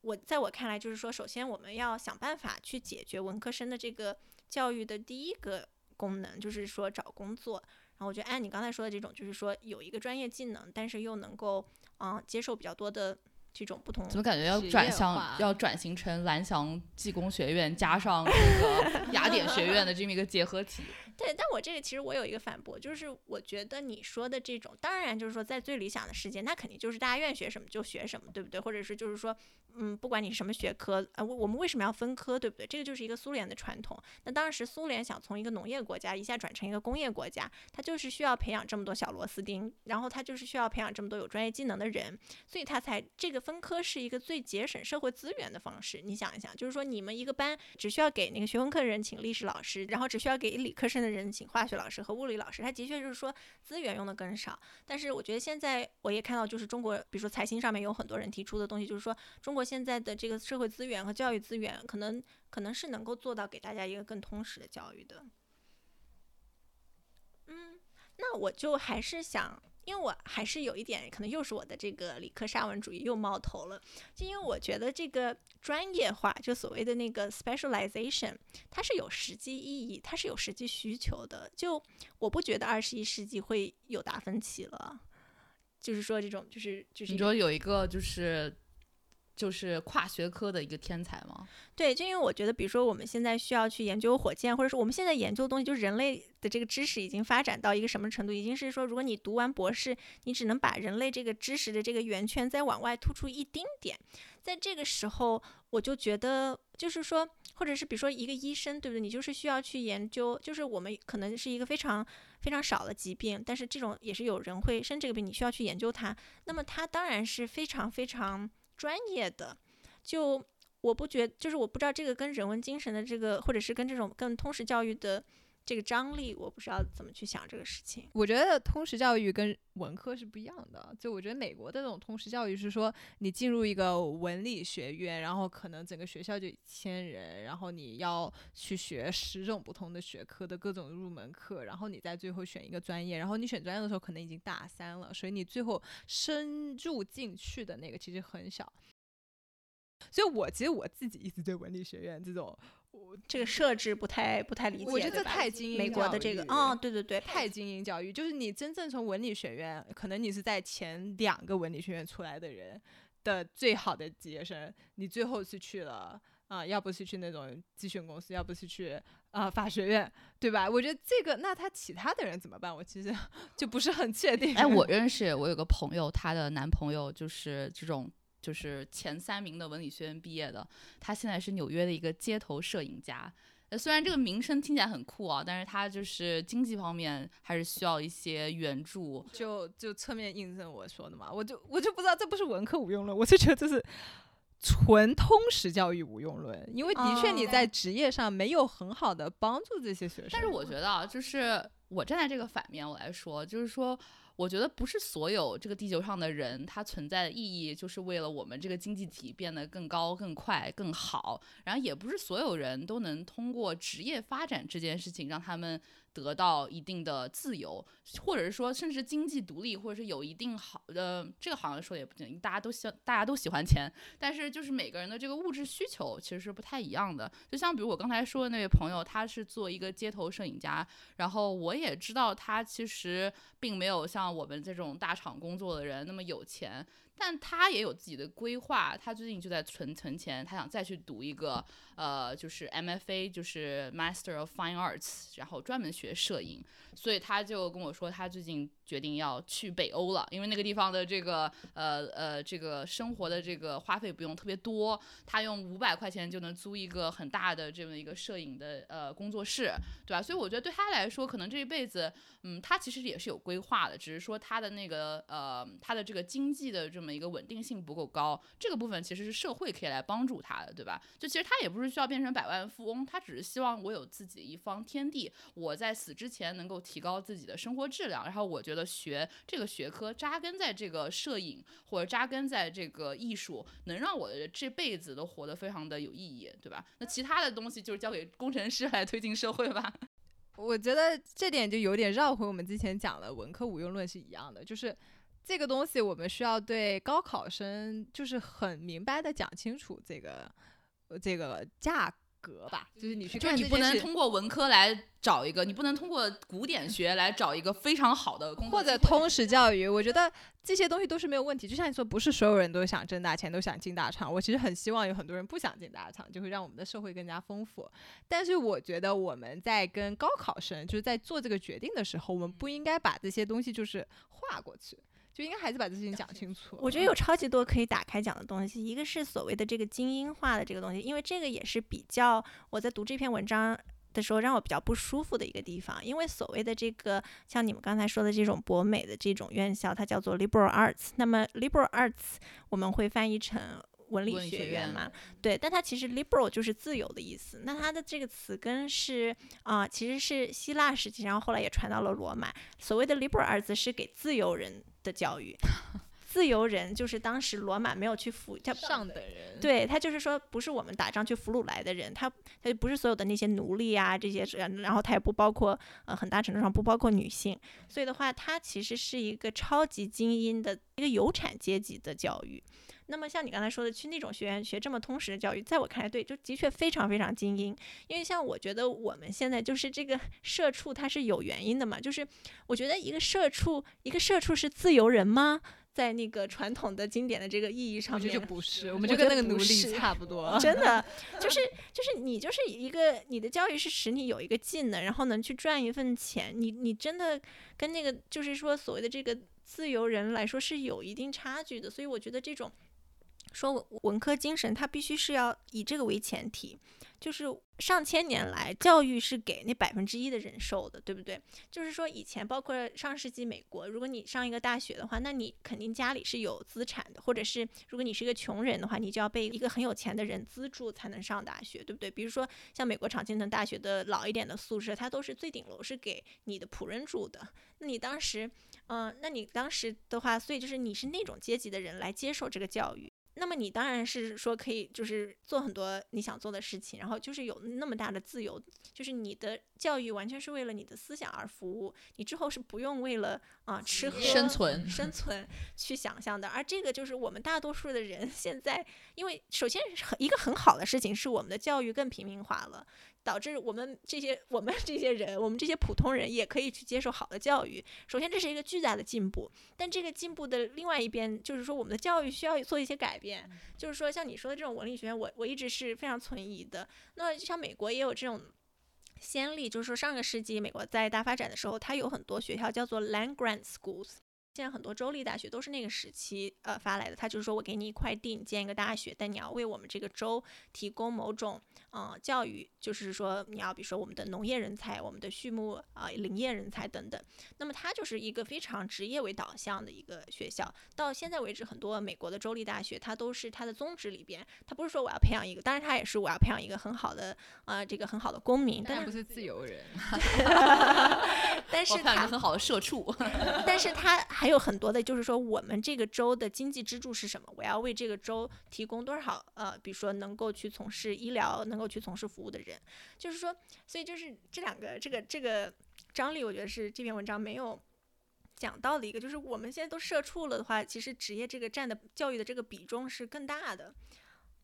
我在我看来，就是说，首先我们要想办法去解决文科生的这个教育的第一个功能，就是说找工作。然后我觉得按你刚才说的这种，就是说有一个专业技能，但是又能够啊、呃接受比较多的这种不同怎么感觉要转向，要转型成蓝翔技工学院加上这个雅典学院的这么一个结合体？对，但我这个其实我有一个反驳，就是我觉得你说的这种，当然就是说在最理想的世界，那肯定就是大家愿意学什么就学什么，对不对？或者是就是说，嗯，不管你是什么学科，呃，我我们为什么要分科，对不对？这个就是一个苏联的传统。那当时苏联想从一个农业国家一下转成一个工业国家，它就是需要培养这么多小螺丝钉，然后它就是需要培养这么多有专业技能的人，所以它才这个分科是一个最节省社会资源的方式。你想一想，就是说你们一个班只需要给那个学文科的人请历史老师，然后只需要给理科生的人请化学老师和物理老师，他的确就是说资源用的更少。但是我觉得现在我也看到，就是中国，比如说财新上面有很多人提出的东西，就是说中国现在的这个社会资源和教育资源，可能可能是能够做到给大家一个更通识的教育的。嗯，那我就还是想，因为我还是有一点，可能又是我的这个理科沙文主义又冒头了，就因为我觉得这个专业化，就所谓的那个 specialization，它是有实际意义，它是有实际需求的。就我不觉得二十一世纪会有达芬奇了，就是说这种就是就是你说有一个就是就是跨学科的一个天才吗？对，就因为我觉得，比如说我们现在需要去研究火箭，或者说我们现在研究的东西，就是人类的这个知识已经发展到一个什么程度，已经是说，如果你读完博士，你只能把人类这个知识的这个圆圈再往外突出一丁点，在这个时候，我就觉得，就是说，或者是比如说一个医生，对不对？你就是需要去研究，就是我们可能是一个非常非常少的疾病，但是这种也是有人会生这个病，你需要去研究它，那么它当然是非常非常专业的，就。我不觉，就是我不知道这个跟人文精神的这个，或者是跟这种更通识教育的这个张力，我不知道怎么去想这个事情。我觉得通识教育跟文科是不一样的。就我觉得美国的这种通识教育是说，你进入一个文理学院，然后可能整个学校就一千人，然后你要去学十种不同的学科的各种入门课，然后你在最后选一个专业，然后你选专业的时候可能已经大三了，所以你最后深入进去的那个其实很小。所以我其实我自己一直对文理学院这种，这个设置不太不太理解，我觉得太精英美国的这个哦，对对对，太精英教育，就是你真正从文理学院，可能你是在前两个文理学院出来的人的最好的毕业生，你最后是去了啊、要不是去那种咨询公司，要不是去啊、法学院，对吧？我觉得这个，那他其他的人怎么办？我其实 [LAUGHS] 就不是很确定。哎，我认识我有个朋友，她的男朋友就是这种。就是前三名的文理学院毕业的，他现在是纽约的一个街头摄影家。呃，虽然这个名声听起来很酷啊，但是他就是经济方面还是需要一些援助。就就侧面印证我说的嘛，我就我就不知道这不是文科无用论，我就觉得这是纯通识教育无用论，因为的确你哦在职业上没有很好的帮助这些学生。但是我觉得啊，就是我站在这个反面我来说，就是说，我觉得不是所有这个地球上的人，他存在的意义就是为了我们这个经济体变得更高、更快、更好。然后也不是所有人都能通过职业发展这件事情让他们得到一定的自由，或者是说甚至经济独立，或者是有一定好的这个好像说的也不对，大家都喜大家都喜欢钱，但是就是每个人的这个物质需求其实是不太一样的。就像比如我刚才说的那位朋友，他是做一个街头摄影家，然后我也知道他其实并没有像我们这种大厂工作的人那么有钱，但他也有自己的规划。他最近就在存存钱，他想再去读一个呃，就是 MFA，就是 Master of Fine Arts，然后专门学摄影。所以他就跟我说，他最近决定要去北欧了，因为那个地方的这个呃呃这个生活的这个花费不用特别多，他用五百块钱就能租一个很大的这么一个摄影的呃工作室，对吧？所以我觉得对他来说，可能这一辈子，嗯，他其实也是有规划的，只是说他的那个呃他的这个经济的这么一个稳定性不够高，这个部分其实是社会可以来帮助他的，对吧？就其实他也不是需要变成百万富翁，他只是希望我有自己一方天地，我在死之前能够提高自己的生活质量，然后我觉得学这个学科，扎根在这个摄影或者扎根在这个艺术，能让我的这辈子都活得非常的有意义，对吧？那其他的东西就是交给工程师来推进社会吧。[LAUGHS] 我觉得这点就有点绕回我们之前讲的文科无用论是一样的，就是这个东西我们需要对高考生就是很明白的讲清楚这个这个价格吧，就是你去就是你不能通过文科来找一个，你不能通过古典学来找一个非常好的工作或者通识教育，我觉得这些东西都是没有问题。就像你说，不是所有人都想挣大钱，都想进大厂。我其实很希望有很多人不想进大厂，就会让我们的社会更加丰富。但是我觉得我们在跟高考生就是在做这个决定的时候，我们不应该把这些东西就是划过去，就应该还是把这事情讲清楚。我觉得有超级多可以打开讲的东西，一个是所谓的这个精英化的这个东西，因为这个也是比较我在读这篇文章的时候让我比较不舒服的一个地方，因为所谓的这个像你们刚才说的这种博美的这种院校，它叫做 liberal arts，那么 liberal arts 我们会翻译成文理学院嘛，对，但它其实 liberal 就是自由的意思。那它的这个词根是啊、其实是希腊时期，然后后来也传到了罗马。所谓的 liberal arts 是给自由人的教育，自由人就是当时罗马没有去俘，他上等人，对他就是说，不是我们打仗去俘虏来的人，他他就不是所有的那些奴隶啊这些人，然后他也不包括呃很大程度上不包括女性，所以的话，他其实是一个超级精英的一个有产阶级的教育。那么像你刚才说的，去那种学院学这么通识的教育，在我看来，对，就的确非常非常精英。因为像我觉得我们现在就是这个 [LAUGHS] 社畜，它是有原因的嘛，就是我觉得一个社畜，一个社畜是自由人吗？在那个传统的经典的这个意义上面，我觉得就不是，我我们就跟那个奴隶差不多。[LAUGHS] 真的 [LAUGHS] 就是就是你就是一个你的教育是使你有一个技能，然后能去赚一份钱。你你真的跟那个就是说所谓的这个自由人来说是有一定差距的。所以我觉得这种说文文科精神，它必须是要以这个为前提。就是上千年来，教育是给那百分之一的人受的，对不对？就是说，以前包括上世纪美国，如果你上一个大学的话，那你肯定家里是有资产的，或者是如果你是一个穷人的话，你就要被一个很有钱的人资助才能上大学，对不对？比如说像美国常青藤大学的老一点的宿舍，它都是最顶楼是给你的仆人住的。那你当时，嗯、那你当时的话，所以就是你是那种阶级的人来接受这个教育。那么你当然是说可以，就是做很多你想做的事情，然后就是有那么大的自由，就是你的教育完全是为了你的思想而服务，你之后是不用为了啊、吃喝生存生存去想象的。而这个就是我们大多数的人 [LAUGHS] 现在，因为首先很一个很好的事情是我们的教育更平民化了。导致我们这些我们这些人，我们这些普通人也可以去接受好的教育。首先，这是一个巨大的进步。但这个进步的另外一边，就是说我们的教育需要做一些改变。就是说，像你说的这种文理学院，我我一直是非常存疑的。那像美国也有这种先例，就是说上个世纪美国在大发展的时候，它有很多学校叫做 land grant schools。现在很多州立大学都是那个时期呃发来的，他就是说我给你一块地，你建一个大学，但你要为我们这个州提供某种呃教育，就是说你要比如说我们的农业人才、我们的畜牧啊、呃、林业人才等等。那么它就是一个非常职业为导向的一个学校。到现在为止，很多美国的州立大学，它都是它的宗旨里边，它不是说我要培养一个，当然它也是我要培养一个很好的呃这个很好的公民，但不是自由人，[LAUGHS] 但是它个很好的社畜。但是它还还有很多的，就是说我们这个州的经济支柱是什么？我要为这个州提供多少呃，比如说能够去从事医疗、能够去从事服务的人，就是说，所以就是这两个这个这个张力，我觉得是这篇文章没有。讲到的一个就是我们现在都社畜了的话，其实职业这个占的教育的这个比重是更大的，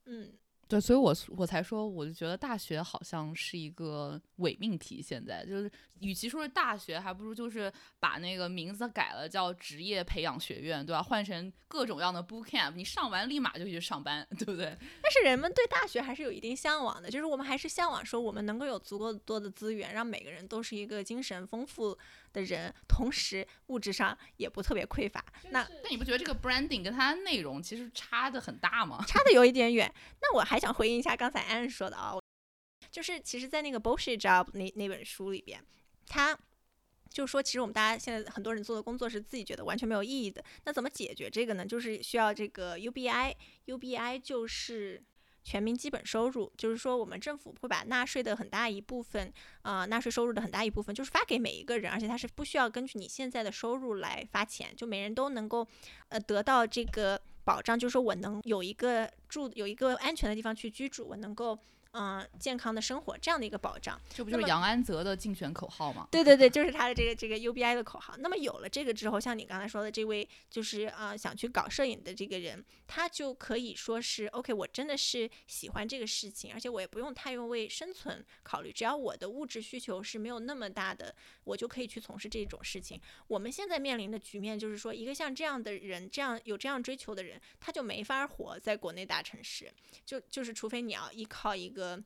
嗯，对，所以我我才说，我就觉得大学好像是一个伪命题。现在就是，与其说是大学，还不如就是把那个名字改了，叫职业培养学院，对吧？换成各种样的 boot camp，你上完立马就去上班，[LAUGHS] 对不对？但是人们对大学还是有一定向往的，就是我们还是向往说，我们能够有足够多的资源，让每个人都是一个精神丰富的人，同时物质上也不特别匮乏。那那你不觉得这个 branding 跟它内容其实差的很大吗？差的有一点远。那我还想回应一下刚才安说的啊，就是其实，在那个 bullshit job 那那本书里边，他就说，其实我们大家现在很多人做的工作是自己觉得完全没有意义的。那怎么解决这个呢？就是需要这个 UBI，UBI 就是全民基本收入，就是说我们政府会把纳税的很大一部分，呃，纳税收入的很大一部分，就是发给每一个人，而且它是不需要根据你现在的收入来发钱，就每人都能够呃得到这个。保障就是说我能有一个住有一个安全的地方去居住，我能够。嗯，健康的生活这样的一个保障，这不就是杨安泽的竞选口号吗？[LAUGHS] 对对对，就是他的这个这个 UBI 的口号。那么有了这个之后，像你刚才说的这位，就是啊想去搞摄影的这个人，他就可以说是 OK，我真的是喜欢这个事情，而且我也不用太用为生存考虑，只要我的物质需求是没有那么大的，我就可以去从事这种事情。我们现在面临的局面就是说，一个像这样的人，这样有这样追求的人，他就没法活在国内大城市，就就是除非你要依靠一个。个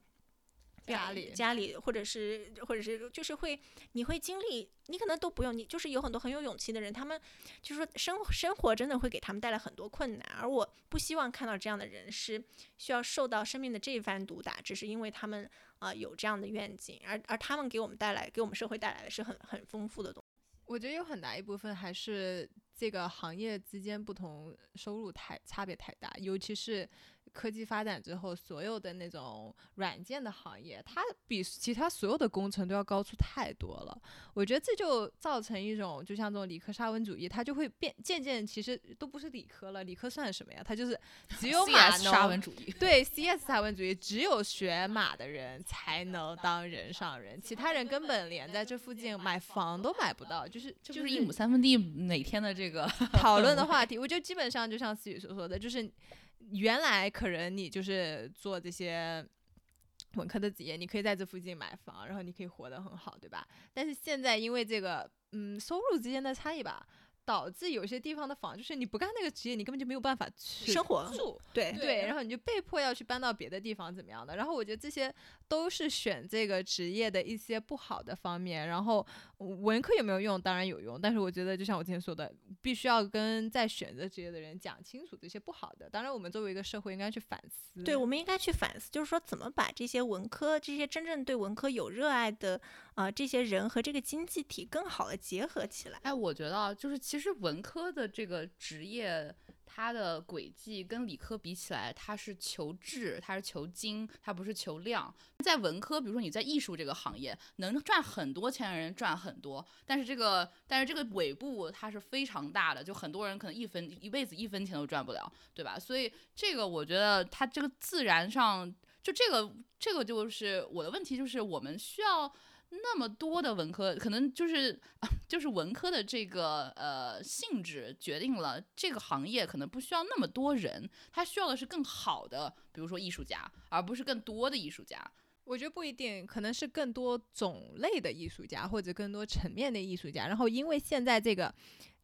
家里家里，或者是或者是就是会，你会经历，你可能都不用，你就是有很多很有勇气的人，他们就是说生生活真的会给他们带来很多困难，而我不希望看到这样的人是需要受到生命的这一番毒打，只是因为他们啊有这样的愿景，而而他们给我们带来给我们社会带来的是很很丰富的东西。我觉得有很大一部分还是这个行业之间不同收入太差别太大，尤其是。科技发展之后，所有的那种软件的行业，它比其他所有的工程都要高出太多了。我觉得这就造成一种，就像这种理科沙文主义，它就会变渐渐其实都不是理科了。理科算什么呀？它就是 [LAUGHS] 只有码沙文主义。对，CS 沙文主义，只有学马的人才能当人上人，其他人根本连在这附近买房都买不到。就是就是一亩三分地每天的这个讨论的 [LAUGHS] 话题，我就基本上就像思雨所说的，就是。原来可能你就是做这些文科的职业，你可以在这附近买房，然后你可以活得很好，对吧？但是现在因为这个，嗯，收入之间的差异吧。导致有些地方的房，就是你不干那个职业，你根本就没有办法去生活住，对对，然后你就被迫要去搬到别的地方，怎么样的？然后我觉得这些都是选这个职业的一些不好的方面。然后文科有没有用？当然有用，但是我觉得就像我之前说的，必须要跟在选择职业的人讲清楚这些不好的。当然，我们作为一个社会应该去反思。对，我们应该去反思，就是说怎么把这些文科、这些真正对文科有热爱的啊这些人和这个经济体更好的结合起来。哎，我觉得就是其其实文科的这个职业，它的轨迹跟理科比起来，它是求质，它是求精，它不是求量。在文科，比如说你在艺术这个行业，能赚很多钱的人赚很多，但是这个但是这个尾部它是非常大的，就很多人可能一分一辈子一分钱都赚不了，对吧？所以这个我觉得它这个自然上就这个这个就是我的问题，就是我们需要。那么多的文科，可能就是就是文科的这个呃性质决定了这个行业可能不需要那么多人，它需要的是更好的，比如说艺术家，而不是更多的艺术家。我觉得不一定，可能是更多种类的艺术家或者更多层面的艺术家。然后因为现在这个。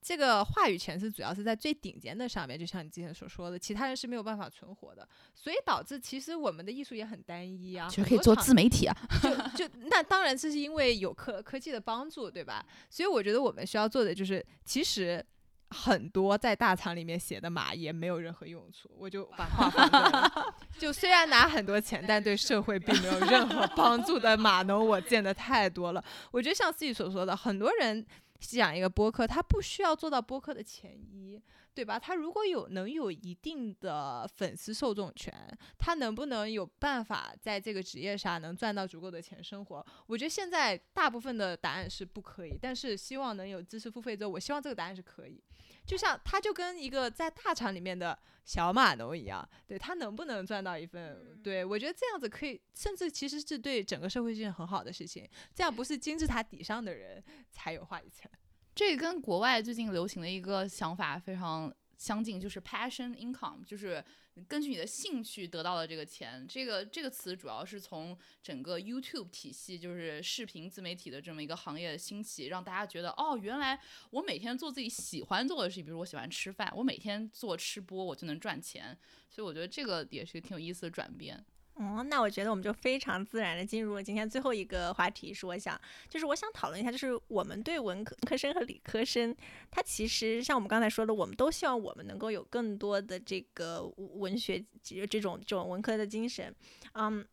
这个话语权是主要是在最顶尖的上面，就像你之前所说的，其他人是没有办法存活的，所以导致其实我们的艺术也很单一啊。其实可以做自媒体啊，就就那当然这是因为有科科技的帮助，对吧？所以我觉得我们需要做的就是，其实很多在大厂里面写的码也没有任何用处。我就 [LAUGHS] 把话放了，[LAUGHS] 就虽然拿很多钱，但对社会并没有任何帮助的码农，我见的太多了。我觉得像自己所说的，很多人。讲一个播客，他不需要做到播客的前一，对吧？他如果有能有一定的粉丝受众权，他能不能有办法在这个职业上能赚到足够的钱生活？我觉得现在大部分的答案是不可以，但是希望能有知识付费之后，我希望这个答案是可以。就像他就跟一个在大厂里面的小码农一样，对他能不能赚到一份？对我觉得这样子可以，甚至其实是对整个社会是件很好的事情。这样不是金字塔底上的人才有话语权。这跟国外最近流行的一个想法非常相近，就是 passion income，就是根据你的兴趣得到的这个钱。这个这个词主要是从整个 YouTube 体系，就是视频自媒体的这么一个行业兴起，让大家觉得哦，原来我每天做自己喜欢做的事情，比如我喜欢吃饭，我每天做吃播，我就能赚钱。所以我觉得这个也是挺有意思的转变。哦，那我觉得我们就非常自然的进入了今天最后一个话题，是我想，就是我想讨论一下，就是我们对文科科生和理科生，他其实像我们刚才说的，我们都希望我们能够有更多的这个文学这种这种文科的精神，嗯，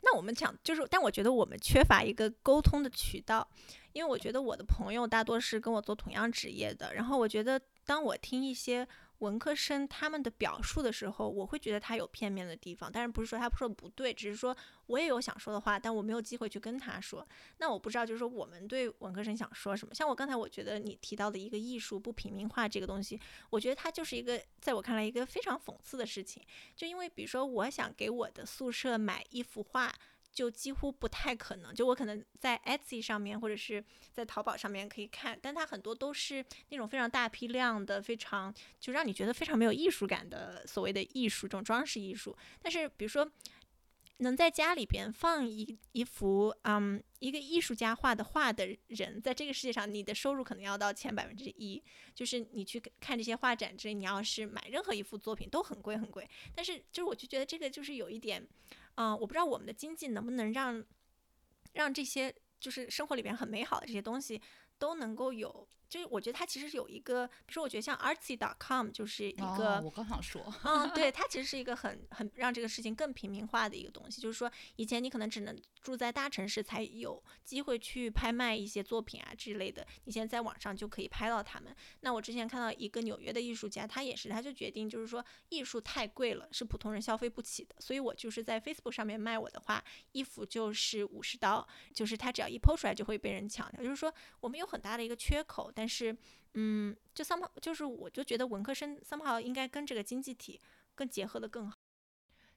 那我们讲就是，但我觉得我们缺乏一个沟通的渠道，因为我觉得我的朋友大多是跟我做同样职业的，然后我觉得当我听一些。文科生他们的表述的时候，我会觉得他有片面的地方，但是不是说他说的不对，只是说我也有想说的话，但我没有机会去跟他说。那我不知道，就是说我们对文科生想说什么？像我刚才我觉得你提到的一个艺术不平民化这个东西，我觉得它就是一个在我看来一个非常讽刺的事情。就因为比如说，我想给我的宿舍买一幅画。就几乎不太可能，就我可能在 Etsy 上面或者是在淘宝上面可以看，但它很多都是那种非常大批量的、非常就让你觉得非常没有艺术感的所谓的艺术，这种装饰艺术。但是比如说，能在家里边放一一幅嗯一个艺术家画的画的人，在这个世界上，你的收入可能要到前百分之一。就是你去看这些画展之，你要是买任何一幅作品都很贵很贵。但是就是我就觉得这个就是有一点。嗯，我不知道我们的经济能不能让，让这些就是生活里边很美好的这些东西都能够有。就是我觉得它其实有一个，比如说我觉得像 artsy.com 就是一个，我刚想说，嗯，对，[LAUGHS] 它其实是一个很很让这个事情更平民化的一个东西。就是说以前你可能只能住在大城市才有机会去拍卖一些作品啊之类的，你现在在网上就可以拍到他们。那我之前看到一个纽约的艺术家，他也是，他就决定就是说艺术太贵了，是普通人消费不起的，所以我就是在 Facebook 上面卖我的画，衣服就是五十刀，就是他只要一 PO 出来就会被人抢掉。就是说我们有很大的一个缺口。但是，嗯，就 somehow 就是我就觉得文科生 somehow 应该跟这个经济体更结合的更好。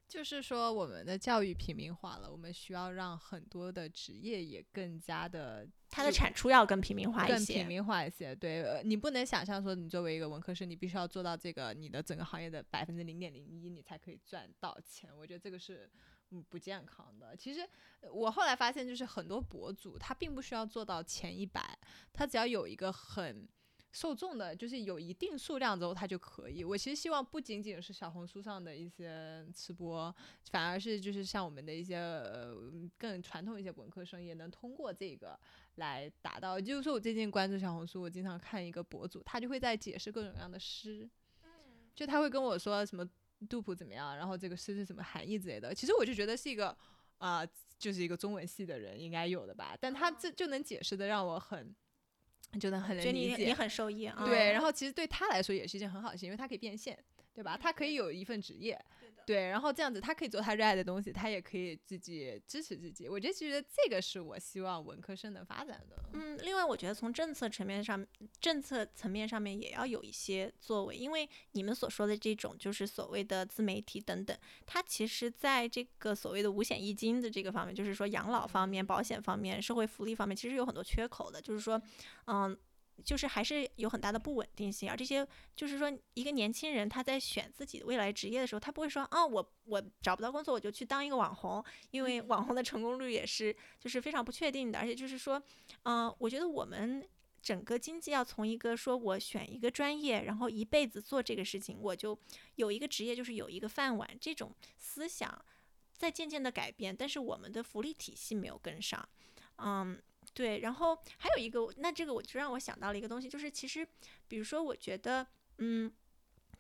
就是说，我们的教育平民化了，我们需要让很多的职业也更加的，它的产出要更平民化一些。更平民化一些，对，你不能想象说，你作为一个文科生，你必须要做到这个，你的整个行业的百分之零点零一，你才可以赚到钱。我觉得这个是。嗯，不健康的。其实我后来发现，就是很多博主他并不需要做到前一百，他只要有一个很受众的，就是有一定数量之后，他就可以。我其实希望不仅仅是小红书上的一些吃播，反而是就是像我们的一些呃更传统一些文科生，也能通过这个来达到。就是说我最近关注小红书，我经常看一个博主，他就会在解释各种各样的诗，就他会跟我说什么。杜甫怎么样？然后这个诗是什么含义之类的？其实我就觉得是一个啊，就是一个中文系的人应该有的吧。但他这就能解释的让我很，就能很能理解，你很受益啊。对，然后其实对他来说也是一件很好的事，因为他可以变现，对吧？他可以有一份职业。对，然后这样子，他可以做他热爱的东西，他也可以自己支持自己。我觉得其实这个是我希望文科生能发展的。嗯，另外我觉得从政策层面上，政策层面上面也要有一些作为，因为你们所说的这种就是所谓的自媒体等等，它其实在这个所谓的五险一金的这个方面，就是说养老方面、保险方面、社会福利方面，其实有很多缺口的。就是说，嗯。就是还是有很大的不稳定性，而这些就是说，一个年轻人他在选自己未来职业的时候，他不会说啊，我我找不到工作，我就去当一个网红，因为网红的成功率也是就是非常不确定的，而且就是说，嗯，我觉得我们整个经济要从一个说我选一个专业，然后一辈子做这个事情，我就有一个职业，就是有一个饭碗，这种思想在渐渐的改变，但是我们的福利体系没有跟上，嗯。对，然后还有一个，那这个我就让我想到了一个东西，就是其实，比如说，我觉得，嗯。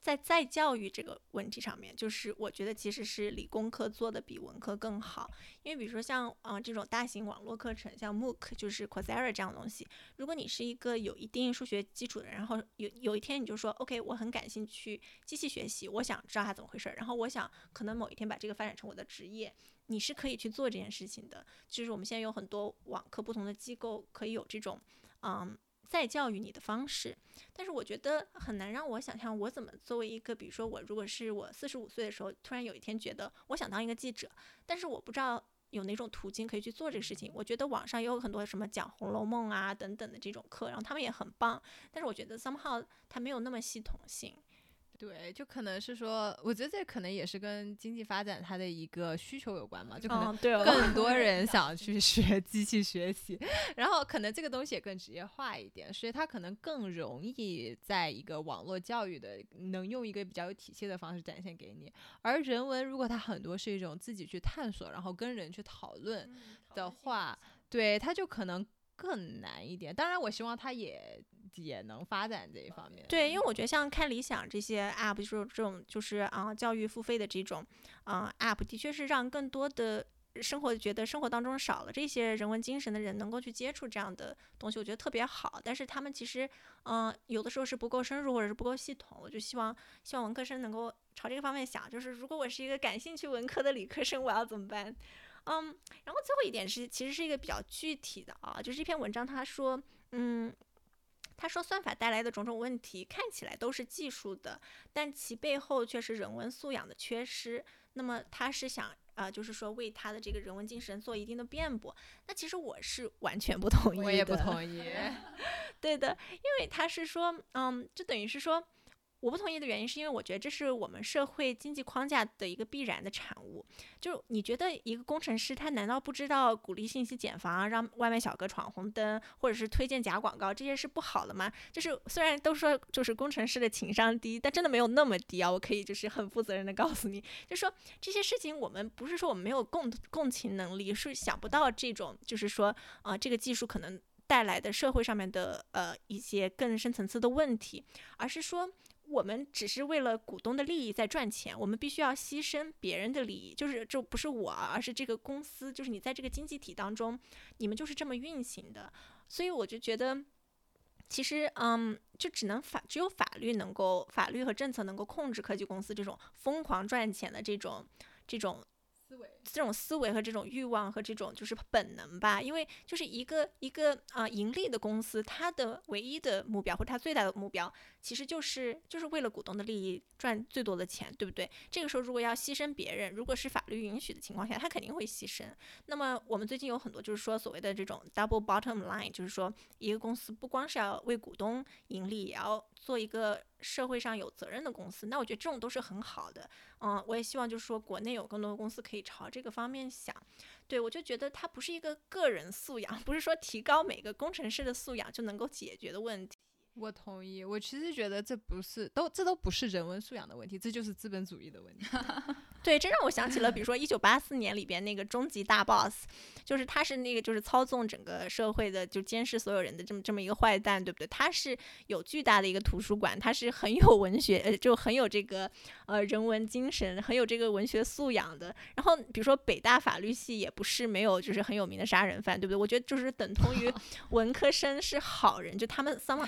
在再教育这个问题上面，就是我觉得其实是理工科做的比文科更好，因为比如说像啊这种大型网络课程，像 MOOC 就是 c o r s e r a 这样的东西，如果你是一个有一定数学基础的人，然后有有一天你就说 OK，我很感兴趣机器学习，我想知道它怎么回事，然后我想可能某一天把这个发展成我的职业，你是可以去做这件事情的。就是我们现在有很多网课不同的机构可以有这种嗯。再教育你的方式，但是我觉得很难让我想象，我怎么作为一个，比如说我如果是我四十五岁的时候，突然有一天觉得我想当一个记者，但是我不知道有哪种途径可以去做这个事情。我觉得网上也有很多什么讲《红楼梦》啊等等的这种课，然后他们也很棒，但是我觉得 somehow 它没有那么系统性。对，就可能是说，我觉得这可能也是跟经济发展它的一个需求有关嘛，就可能更多 [LAUGHS] 人想去学 [LAUGHS] 机器学习，然后可能这个东西也更职业化一点，所以它可能更容易在一个网络教育的能用一个比较有体系的方式展现给你。而人文如果它很多是一种自己去探索，然后跟人去讨论的话，对它就可能更难一点。当然，我希望它也也能发展这一方面。对，因为我觉得像看理想这些 app，就是这种就是啊、教育付费的这种啊、app，的确是让更多的生活觉得生活当中少了这些人文精神的人能够去接触这样的东西，我觉得特别好。但是他们其实嗯、有的时候是不够深入或者是不够系统，我就希望希望文科生能够朝这个方面想，就是如果我是一个感兴趣文科的理科生，我要怎么办？嗯，然后最后一点是，其实是一个比较具体的啊，就是这篇文章他说，嗯，他说算法带来的种种问题看起来都是技术的，但其背后却是人文素养的缺失。那么他是想呃，就是说为他的这个人文精神做一定的辩驳。那其实我是完全不同意的，我也不同 [LAUGHS] 意。对的，因为他是说，嗯，就等于是说，我不同意的原因是因为我觉得这是我们社会经济框架的一个必然的产物。就你觉得一个工程师他难道不知道鼓励信息茧房，让外卖小哥闯红灯，或者是推荐假广告这些是不好的吗？就是虽然都说就是工程师的情商低，但真的没有那么低啊！我可以就是很负责任的告诉你，就说这些事情我们不是说我们没有共共情能力，是想不到这种就是说啊、这个技术可能。带来的社会上面的呃一些更深层次的问题，而是说我们只是为了股东的利益在赚钱，我们必须要牺牲别人的利益，就是这不是我，而是这个公司，就是你在这个经济体当中，你们就是这么运行的，所以我就觉得。其实，嗯，就只能法只有法律能够法律和政策能够控制科技公司这种疯狂赚钱的这种这种思维这种思维和这种欲望和这种就是本能吧，因为就是一个一个啊、盈利的公司，它的唯一的目标或者它最大的目标，其实就是就是为了股东的利益赚最多的钱，对不对？这个时候如果要牺牲别人，如果是法律允许的情况下，他肯定会牺牲。那么我们最近有很多就是说所谓的这种 double bottom line，就是说一个公司不光是要为股东盈利，也要做一个社会上有责任的公司。那我觉得这种都是很好的。嗯，我也希望就是说国内有更多的公司可以朝这个方面想。对我就觉得它不是一个个人素养，[LAUGHS] 不是说提高每个工程师的素养就能够解决的问题。我同意，我其实觉得这不是都这都不是人文素养的问题，这就是资本主义的问题。[LAUGHS] 对，这让我想起了，比如 [LAUGHS] 说一九八四年里边那个终极大 boss，就是他是那个就是操纵整个社会的，就监视所有人的这么这么一个坏蛋，对不对？他是有巨大的一个图书馆，他是很有文学，呃，就很有这个呃人文精神，很有这个文学素养的。然后比如说北大法律系也不是没有就是很有名的杀人犯，对不对？我觉得就是等同于 [LAUGHS] 文科生是好人，就他们 some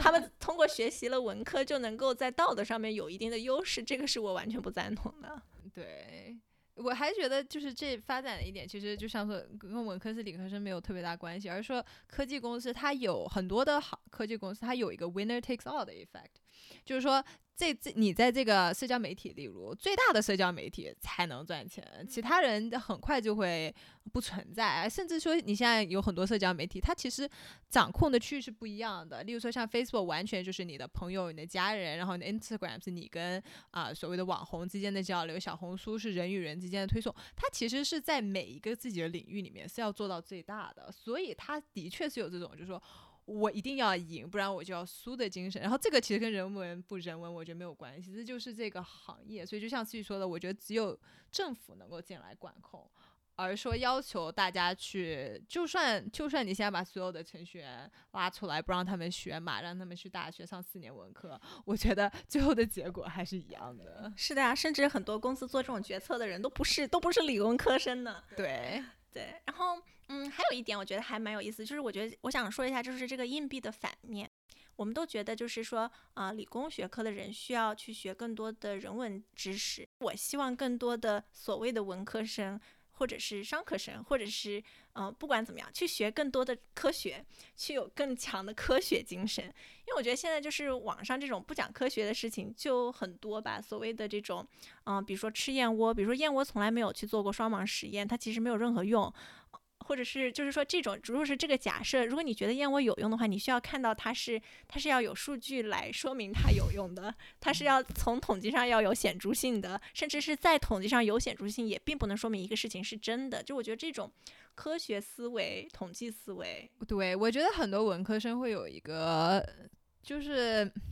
他们 [LAUGHS] 通过学习了文科就能够在道德上面有一定的优势，这个是我完全不赞同的。对，我还觉得就是这发展的一点，其实就像说跟文科生、理科生没有特别大关系，而是说科技公司它有很多的好科技公司，它有一个 winner takes all 的 effect，就是说。这这你在这个社交媒体，例如最大的社交媒体才能赚钱，其他人很快就会不存在。甚至说你现在有很多社交媒体，它其实掌控的区域是不一样的。例如说像 Facebook，完全就是你的朋友、你的家人，然后你的 Instagram 是你跟啊、所谓的网红之间的交流，小红书是人与人之间的推送，它其实是在每一个自己的领域里面是要做到最大的，所以它的确是有这种，就是说。我一定要赢，不然我就要输的精神。然后这个其实跟人文不人文，我觉得没有关系，这就是这个行业。所以就像自己说的，我觉得只有政府能够进来管控，而说要求大家去，就算就算你现在把所有的程序员拉出来，不让他们学码，让他们去大学上四年文科，我觉得最后的结果还是一样的。是的呀，甚至很多公司做这种决策的人都不是都不是理工科生呢。对，对，然后嗯，还有一点我觉得还蛮有意思，就是我觉得我想说一下，就是这个硬币的反面。我们都觉得就是说，啊、理工学科的人需要去学更多的人文知识。我希望更多的所谓的文科生，或者是商科生，或者是嗯、不管怎么样，去学更多的科学，去有更强的科学精神。因为我觉得现在就是网上这种不讲科学的事情就很多吧，所谓的这种，嗯、比如说吃燕窝，比如说燕窝从来没有去做过双盲实验，它其实没有任何用。或者是就是说这种，如果是这个假设，如果你觉得燕窝有用的话，你需要看到它是它是要有数据来说明它有用的，它是要从统计上要有显著性的，甚至是在统计上有显著性，也并不能说明一个事情是真的。就我觉得这种科学思维、统计思维，对我觉得很多文科生会有一个就是。[SNIFFS]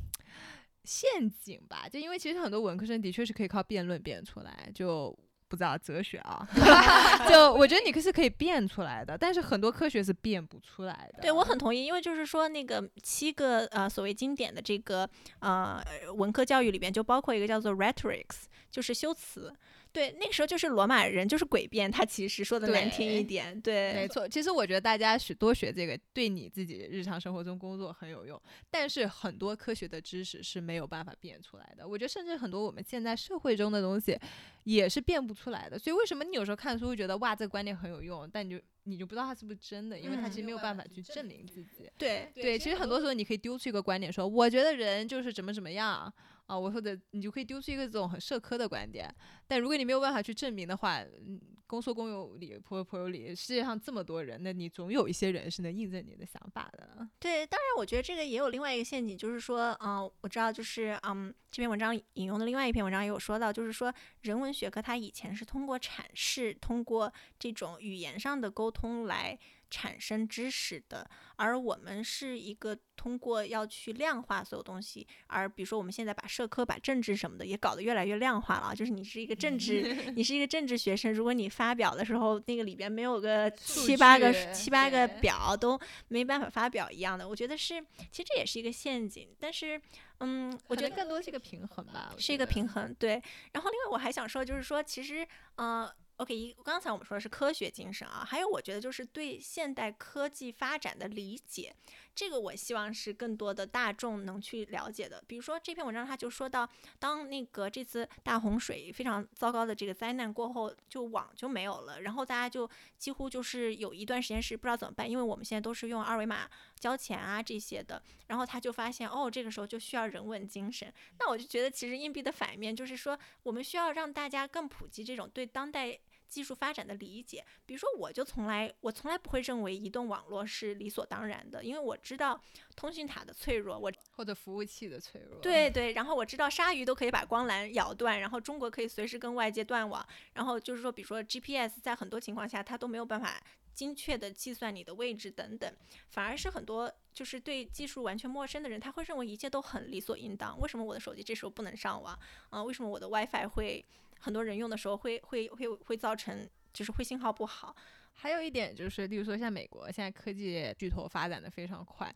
陷阱吧，就因为其实很多文科生的确是可以靠辩论辩出来，就不知道哲学啊，[LAUGHS] 就我觉得你可是可以变出来的，但是很多科学是变不出来的。对我很同意，因为就是说那个七个呃所谓经典的这个呃文科教育里边，就包括一个叫做 rhetorics，就是修辞。对，那个时候就是罗马人就是诡辩，他其实说的难听一点，对，没错。其实我觉得大家学多学这个，对你自己日常生活中工作很有用。但是很多科学的知识是没有办法变出来的。我觉得甚至很多我们现在社会中的东西也是辩不出来的。所以为什么你有时候看书会觉得哇这个观点很有用，但你就你就不知道它是不是真的，因为它其实没有办法去证明自己。对对，其实很多时候你可以丢出一个观点说，我觉得人就是怎么怎么样。啊，我或者你就可以丢出一个这种很社科的观点，但如果你没有办法去证明的话，嗯，公说公有理，婆说婆有理，世界上这么多人，那你总有一些人是能印证你的想法的。对，当然我觉得这个也有另外一个陷阱，就是说，嗯，我知道，就是嗯，这篇文章引用的另外一篇文章也有说到，就是说人文学科它以前是通过阐释，通过这种语言上的沟通来。产生知识的，而我们是一个通过要去量化所有东西，而比如说我们现在把社科、把政治什么的也搞得越来越量化了。就是你是一个政治，[LAUGHS] 你是一个政治学生，如果你发表的时候那个里边没有个七八个七八个表，都没办法发表一样的。我觉得是，其实这也是一个陷阱。但是，嗯，我觉得更多是一个平衡吧，是一个平衡。对。然后另外我还想说，就是说，其实，呃。OK，一刚才我们说的是科学精神啊，还有我觉得就是对现代科技发展的理解。这个我希望是更多的大众能去了解的。比如说这篇文章，他就说到，当那个这次大洪水非常糟糕的这个灾难过后，就网就没有了，然后大家就几乎就是有一段时间是不知道怎么办，因为我们现在都是用二维码交钱啊这些的。然后他就发现，哦，这个时候就需要人文精神。那我就觉得，其实硬币的反面就是说，我们需要让大家更普及这种对当代。技术发展的理解，比如说，我就从来我从来不会认为移动网络是理所当然的，因为我知道通讯塔的脆弱，我或者服务器的脆弱。对对，然后我知道鲨鱼都可以把光缆咬断，然后中国可以随时跟外界断网，然后就是说，比如说 GPS 在很多情况下它都没有办法精确的计算你的位置等等，反而是很多就是对技术完全陌生的人，他会认为一切都很理所应当。为什么我的手机这时候不能上网？啊，为什么我的 WiFi 会？很多人用的时候会会会会造成就是会信号不好，还有一点就是，例如说像美国现在科技巨头发展的非常快，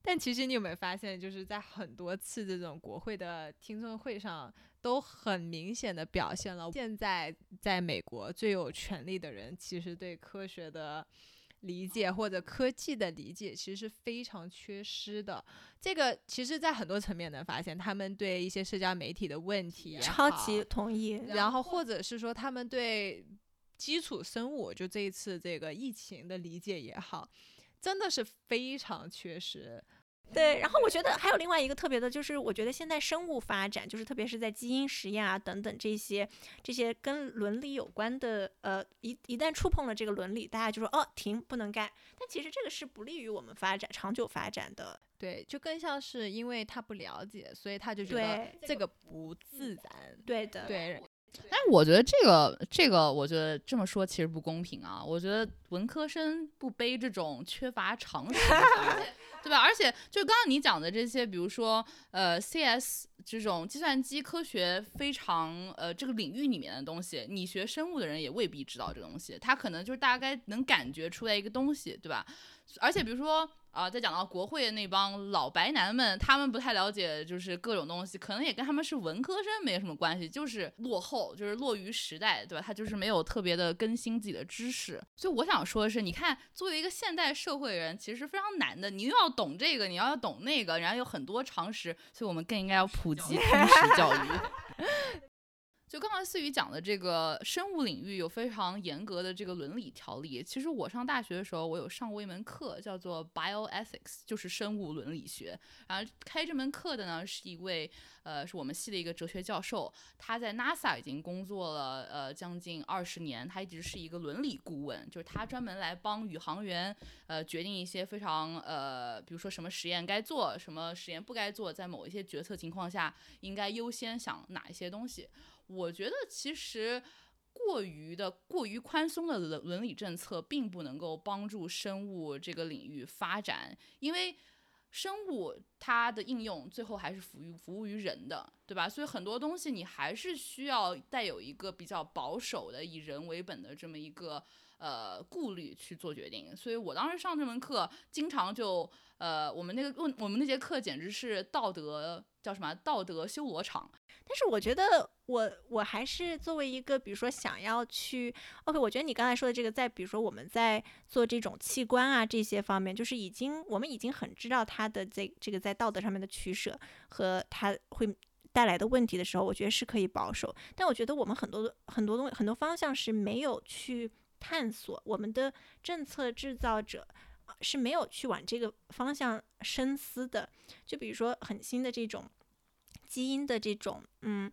但其实你有没有发现，就是在很多次这种国会的听证会上，都很明显的表现了现在在美国最有权力的人其实对科学的。理解或者科技的理解其实是非常缺失的。这个其实，在很多层面能发现，他们对一些社交媒体的问题，超级同意。然后，或者是说，他们对基础生物，就这一次这个疫情的理解也好，真的是非常缺失。对，然后我觉得还有另外一个特别的，就是我觉得现在生物发展，就是特别是在基因实验啊等等这些这些跟伦理有关的，呃，一一旦触碰了这个伦理，大家就说哦停，不能干。但其实这个是不利于我们发展长久发展的。对，就更像是因为他不了解，所以他就觉得这个不自然。对的，对。但是我觉得这个这个，我觉得这么说其实不公平啊。我觉得文科生不背这种缺乏常识的东西。[LAUGHS] 对吧？而且就刚刚你讲的这些，比如说呃，CS 这种计算机科学非常呃这个领域里面的东西，你学生物的人也未必知道这个东西，他可能就是大概能感觉出来一个东西，对吧？而且比如说。啊，再讲到国会那帮老白男们，他们不太了解，就是各种东西，可能也跟他们是文科生没什么关系，就是落后，就是落于时代，对吧？他就是没有特别的更新自己的知识。所以我想说的是，你看，作为一个现代社会人，其实非常难的，你又要懂这个，你要要懂那个，然后有很多常识，所以我们更应该要普及通识教育。[LAUGHS] 就刚才思雨讲的这个生物领域有非常严格的这个伦理条例。其实我上大学的时候，我有上过一门课，叫做 Bioethics，就是生物伦理学。然后开这门课的呢是一位呃是我们系的一个哲学教授，他在 NASA 已经工作了呃将近二十年，他一直是一个伦理顾问，就是他专门来帮宇航员呃决定一些非常呃比如说什么实验该做，什么实验不该做，在某一些决策情况下应该优先想哪一些东西。我觉得其实过于的、过于宽松的伦伦理政策，并不能够帮助生物这个领域发展，因为生物它的应用最后还是服务服务于人的，对吧？所以很多东西你还是需要带有一个比较保守的、以人为本的这么一个呃顾虑去做决定。所以我当时上这门课，经常就呃，我们那个问我们那节课简直是道德叫什么道德修罗场。但是我觉得，我我还是作为一个，比如说想要去，OK，我觉得你刚才说的这个，在比如说我们在做这种器官啊这些方面，就是已经我们已经很知道它的这这个在道德上面的取舍和它会带来的问题的时候，我觉得是可以保守。但我觉得我们很多很多东西很多方向是没有去探索，我们的政策制造者是没有去往这个方向深思的。就比如说很新的这种。基因的这种嗯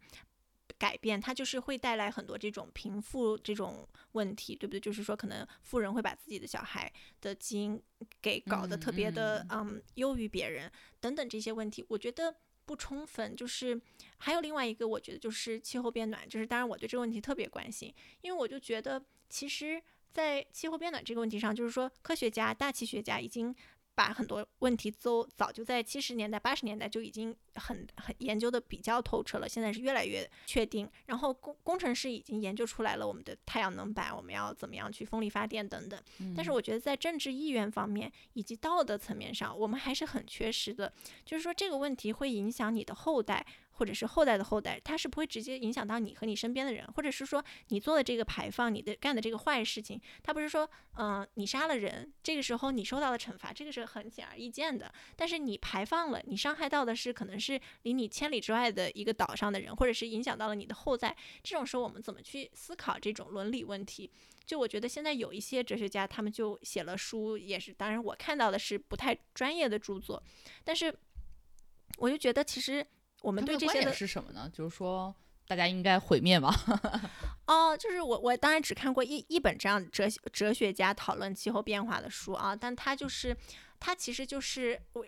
改变，它就是会带来很多这种贫富这种问题，对不对？就是说，可能富人会把自己的小孩的基因给搞得特别的嗯优于别人等等这些问题，我觉得不充分。就是还有另外一个，我觉得就是气候变暖，就是当然我对这个问题特别关心，因为我就觉得其实，在气候变暖这个问题上，就是说科学家、大气学家已经。把很多问题都早就在七十年代、八十年代就已经很很研究的比较透彻了，现在是越来越确定。然后工工程师已经研究出来了我们的太阳能板，我们要怎么样去风力发电等等。但是我觉得在政治意愿方面以及道德层面上，我们还是很缺失的。就是说这个问题会影响你的后代。或者是后代的后代，它是不会直接影响到你和你身边的人，或者是说你做的这个排放，你的干的这个坏事情，它不是说，嗯，你杀了人，这个时候你受到了惩罚，这个是很显而易见的。但是你排放了，你伤害到的是可能是离你千里之外的一个岛上的人，或者是影响到了你的后代。这种时候，我们怎么去思考这种伦理问题？就我觉得现在有一些哲学家，他们就写了书，也是，当然我看到的是不太专业的著作，但是我就觉得其实。我们对这些的是什么呢？就是说，大家应该毁灭吗？[LAUGHS] 哦，就是我，我当然只看过一一本这样哲哲学家讨论气候变化的书啊，但他就是他其实就是我，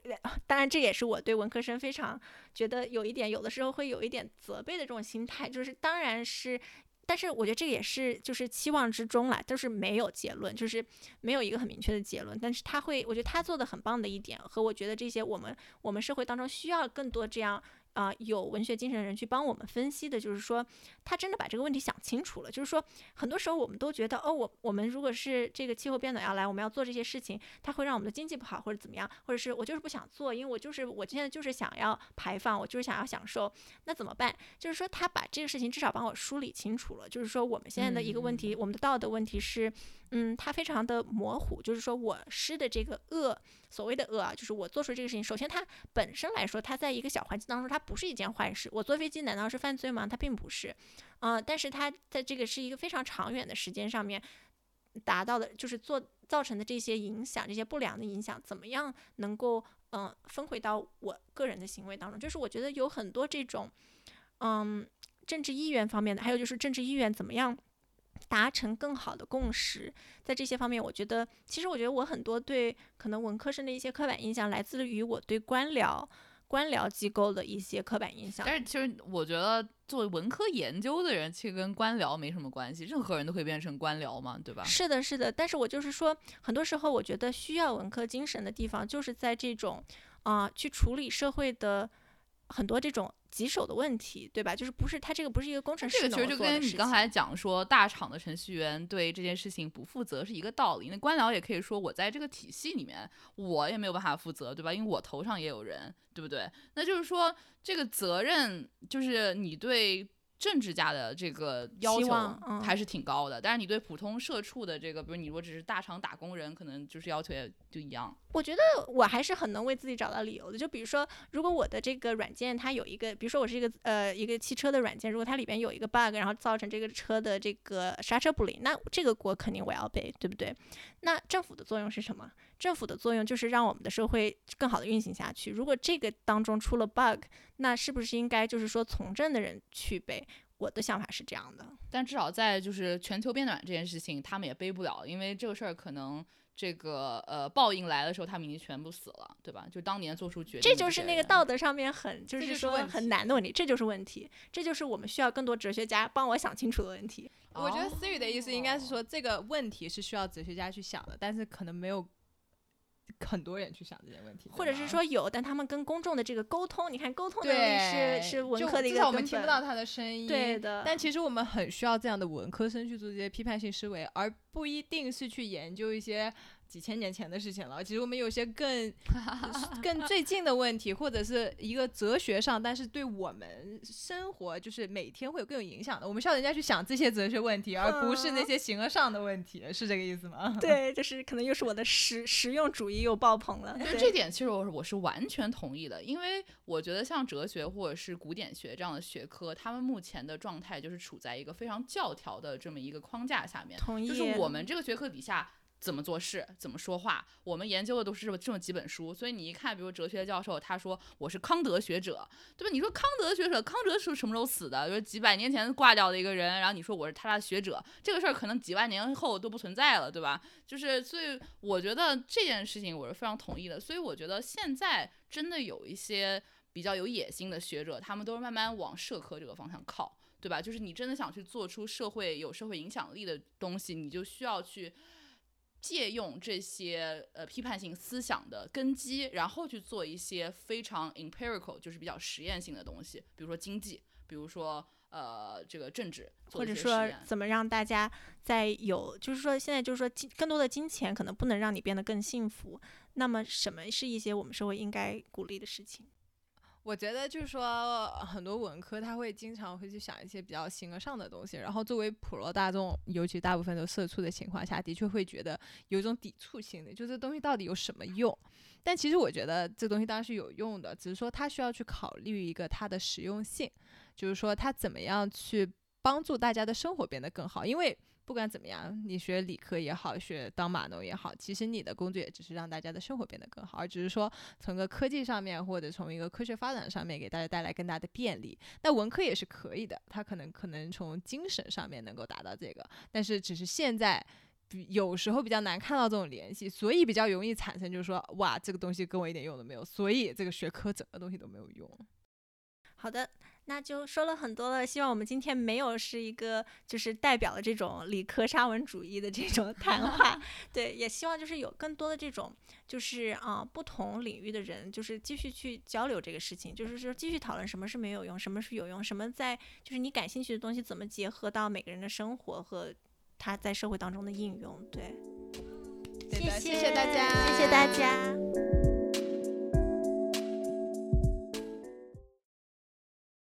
当然这也是我对文科生非常觉得有一点，有的时候会有一点责备的这种心态，就是当然是，但是我觉得这个也是就是期望之中啦，就是没有结论，就是没有一个很明确的结论，但是他会，我觉得他做的很棒的一点，和我觉得这些我们我们社会当中需要更多这样。啊，有文学精神的人去帮我们分析的，就是说他真的把这个问题想清楚了。就是说，很多时候我们都觉得，哦，我我们如果是这个气候变暖要来，我们要做这些事情，它会让我们的经济不好，或者怎么样，或者是我就是不想做，因为我就是我现在就是想要排放，我就是想要享受，那怎么办？就是说他把这个事情至少帮我梳理清楚了。就是说我们现在的一个问题，我们的道德问题是。嗯，它非常的模糊，就是说我施的这个恶，所谓的恶啊，就是我做出这个事情。首先，它本身来说，它在一个小环境当中，它不是一件坏事。我坐飞机难道是犯罪吗？它并不是，嗯，但是它在这个是一个非常长远的时间上面达到的，就是做造成的这些影响，这些不良的影响，怎么样能够嗯分回到我个人的行为当中？就是我觉得有很多这种嗯政治意愿方面的，还有就是政治意愿怎么样？达成更好的共识，在这些方面，我觉得，其实我觉得我很多对可能文科生的一些刻板印象，来自于我对官僚、官僚机构的一些刻板印象。但是，其实我觉得，作为文科研究的人，其实跟官僚没什么关系，任何人都可以变成官僚嘛，对吧？是的，是的。但是我就是说，很多时候，我觉得需要文科精神的地方，就是在这种啊，去处理社会的很多这种。棘手的问题，对吧？就是不是他这个不是一个工程师这个其实就跟你刚才讲说大厂的程序员对这件事情不负责是一个道理。那官僚也可以说我在这个体系里面我也没有办法负责，对吧？因为我头上也有人，对不对？那就是说这个责任就是你对政治家的这个要求还是挺高的，但是你对普通社畜的这个，比如你如果只是大厂打工人，可能就是要求也就一样。我觉得我还是很能为自己找到理由的。就比如说，如果我的这个软件它有一个，比如说我是一个呃一个汽车的软件，如果它里边有一个 bug，然后造成这个车的这个刹车不灵，那这个锅肯定我要背，对不对？那政府的作用是什么？政府的作用就是让我们的社会更好的运行下去。如果这个当中出了 bug，那是不是应该就是说从政的人去背？我的想法是这样的。但至少在就是全球变暖这件事情，他们也背不了，因为这个事儿可能这个呃报应来的时候，他们已经全部死了，对吧？就当年做出决定这，就是那个道德上面很，就是说很难的问题，这就是问题，这就是我们需要更多哲学家帮我想清楚的问题。我觉得思雨的意思应该是哦说，这个问题是需要哲学家去想的，但是可能没有很多人去想这些问题，或者是说有，但他们跟公众的这个沟通，你看沟通能力是是文就科的一至少我们。听不到他的声音，对的，但其实我们很需要这样的文科生去做这些批判性思维，而不一定是去研究一些几千年前的事情了。其实我们有些更 [LAUGHS] 更最近的问题，或者是一个哲学上，但是对我们生活就是每天会有更有影响的。我们需要人家去想这些哲学问题，而不是那些形而上的问题，是这个意思吗？对，就是可能又是我的实实用主义又爆棚了。就这点其实我我是完全同意的，因为我觉得像哲学或者是古典学这样的学科，他们目前的状态就是处在一个非常教条的这么一个框架下面，同意，就是我们这个学科底下。怎么做事，怎么说话，我们研究的都是这么这么几本书，所以你一看，比如哲学教授，他说我是康德学者，对吧？你说康德学者，康德是什么时候死的？就是几百年前挂掉的一个人，然后你说我是他的学者，这个事儿可能几万年后都不存在了，对吧？就是，所以我觉得这件事情我是非常同意的。所以我觉得现在真的有一些比较有野心的学者，他们都是慢慢往社科这个方向靠，对吧？就是你真的想去做出社会有社会影响力的东西，你就需要去。借用这些呃批判性思想的根基，然后去做一些非常 empirical，就是比较实验性的东西，比如说经济，比如说呃这个政治，或者说怎么让大家在有，就是说现在就是说金更多的金钱可能不能让你变得更幸福。那么什么是一些我们社会应该鼓励的事情？我觉得就是说，很多文科他会经常会去想一些比较形而上的东西，然后作为普罗大众，尤其大部分都社畜的情况下，的确会觉得有一种抵触心理，就这东西到底有什么用？但其实我觉得这东西当然是有用的，只是说它需要去考虑一个它的实用性，就是说它怎么样去帮助大家的生活变得更好，因为。不管怎么样，你学理科也好，学当码农也好，其实你的工作也只是让大家的生活变得更好，而只是说从个科技上面或者从一个科学发展上面给大家带来更大的便利。那文科也是可以的，它可能可能从精神上面能够达到这个，但是只是现在。有时候比较难看到这种联系，所以比较容易产生，就是说，哇，这个东西跟我一点用都没有，所以这个学科整个东西都没有用。好的，那就说了很多了。希望我们今天没有是一个就是代表了这种理科沙文主义的这种 [LAUGHS] 谈话，[LAUGHS] 对，也希望就是有更多的这种就是啊、不同领域的人，就是继续去交流这个事情，就是说继续讨论什么是没有用，什么是有用，什么在就是你感兴趣的东西怎么结合到每个人的生活和他在社会当中的应用。对，谢谢大家，谢谢大家。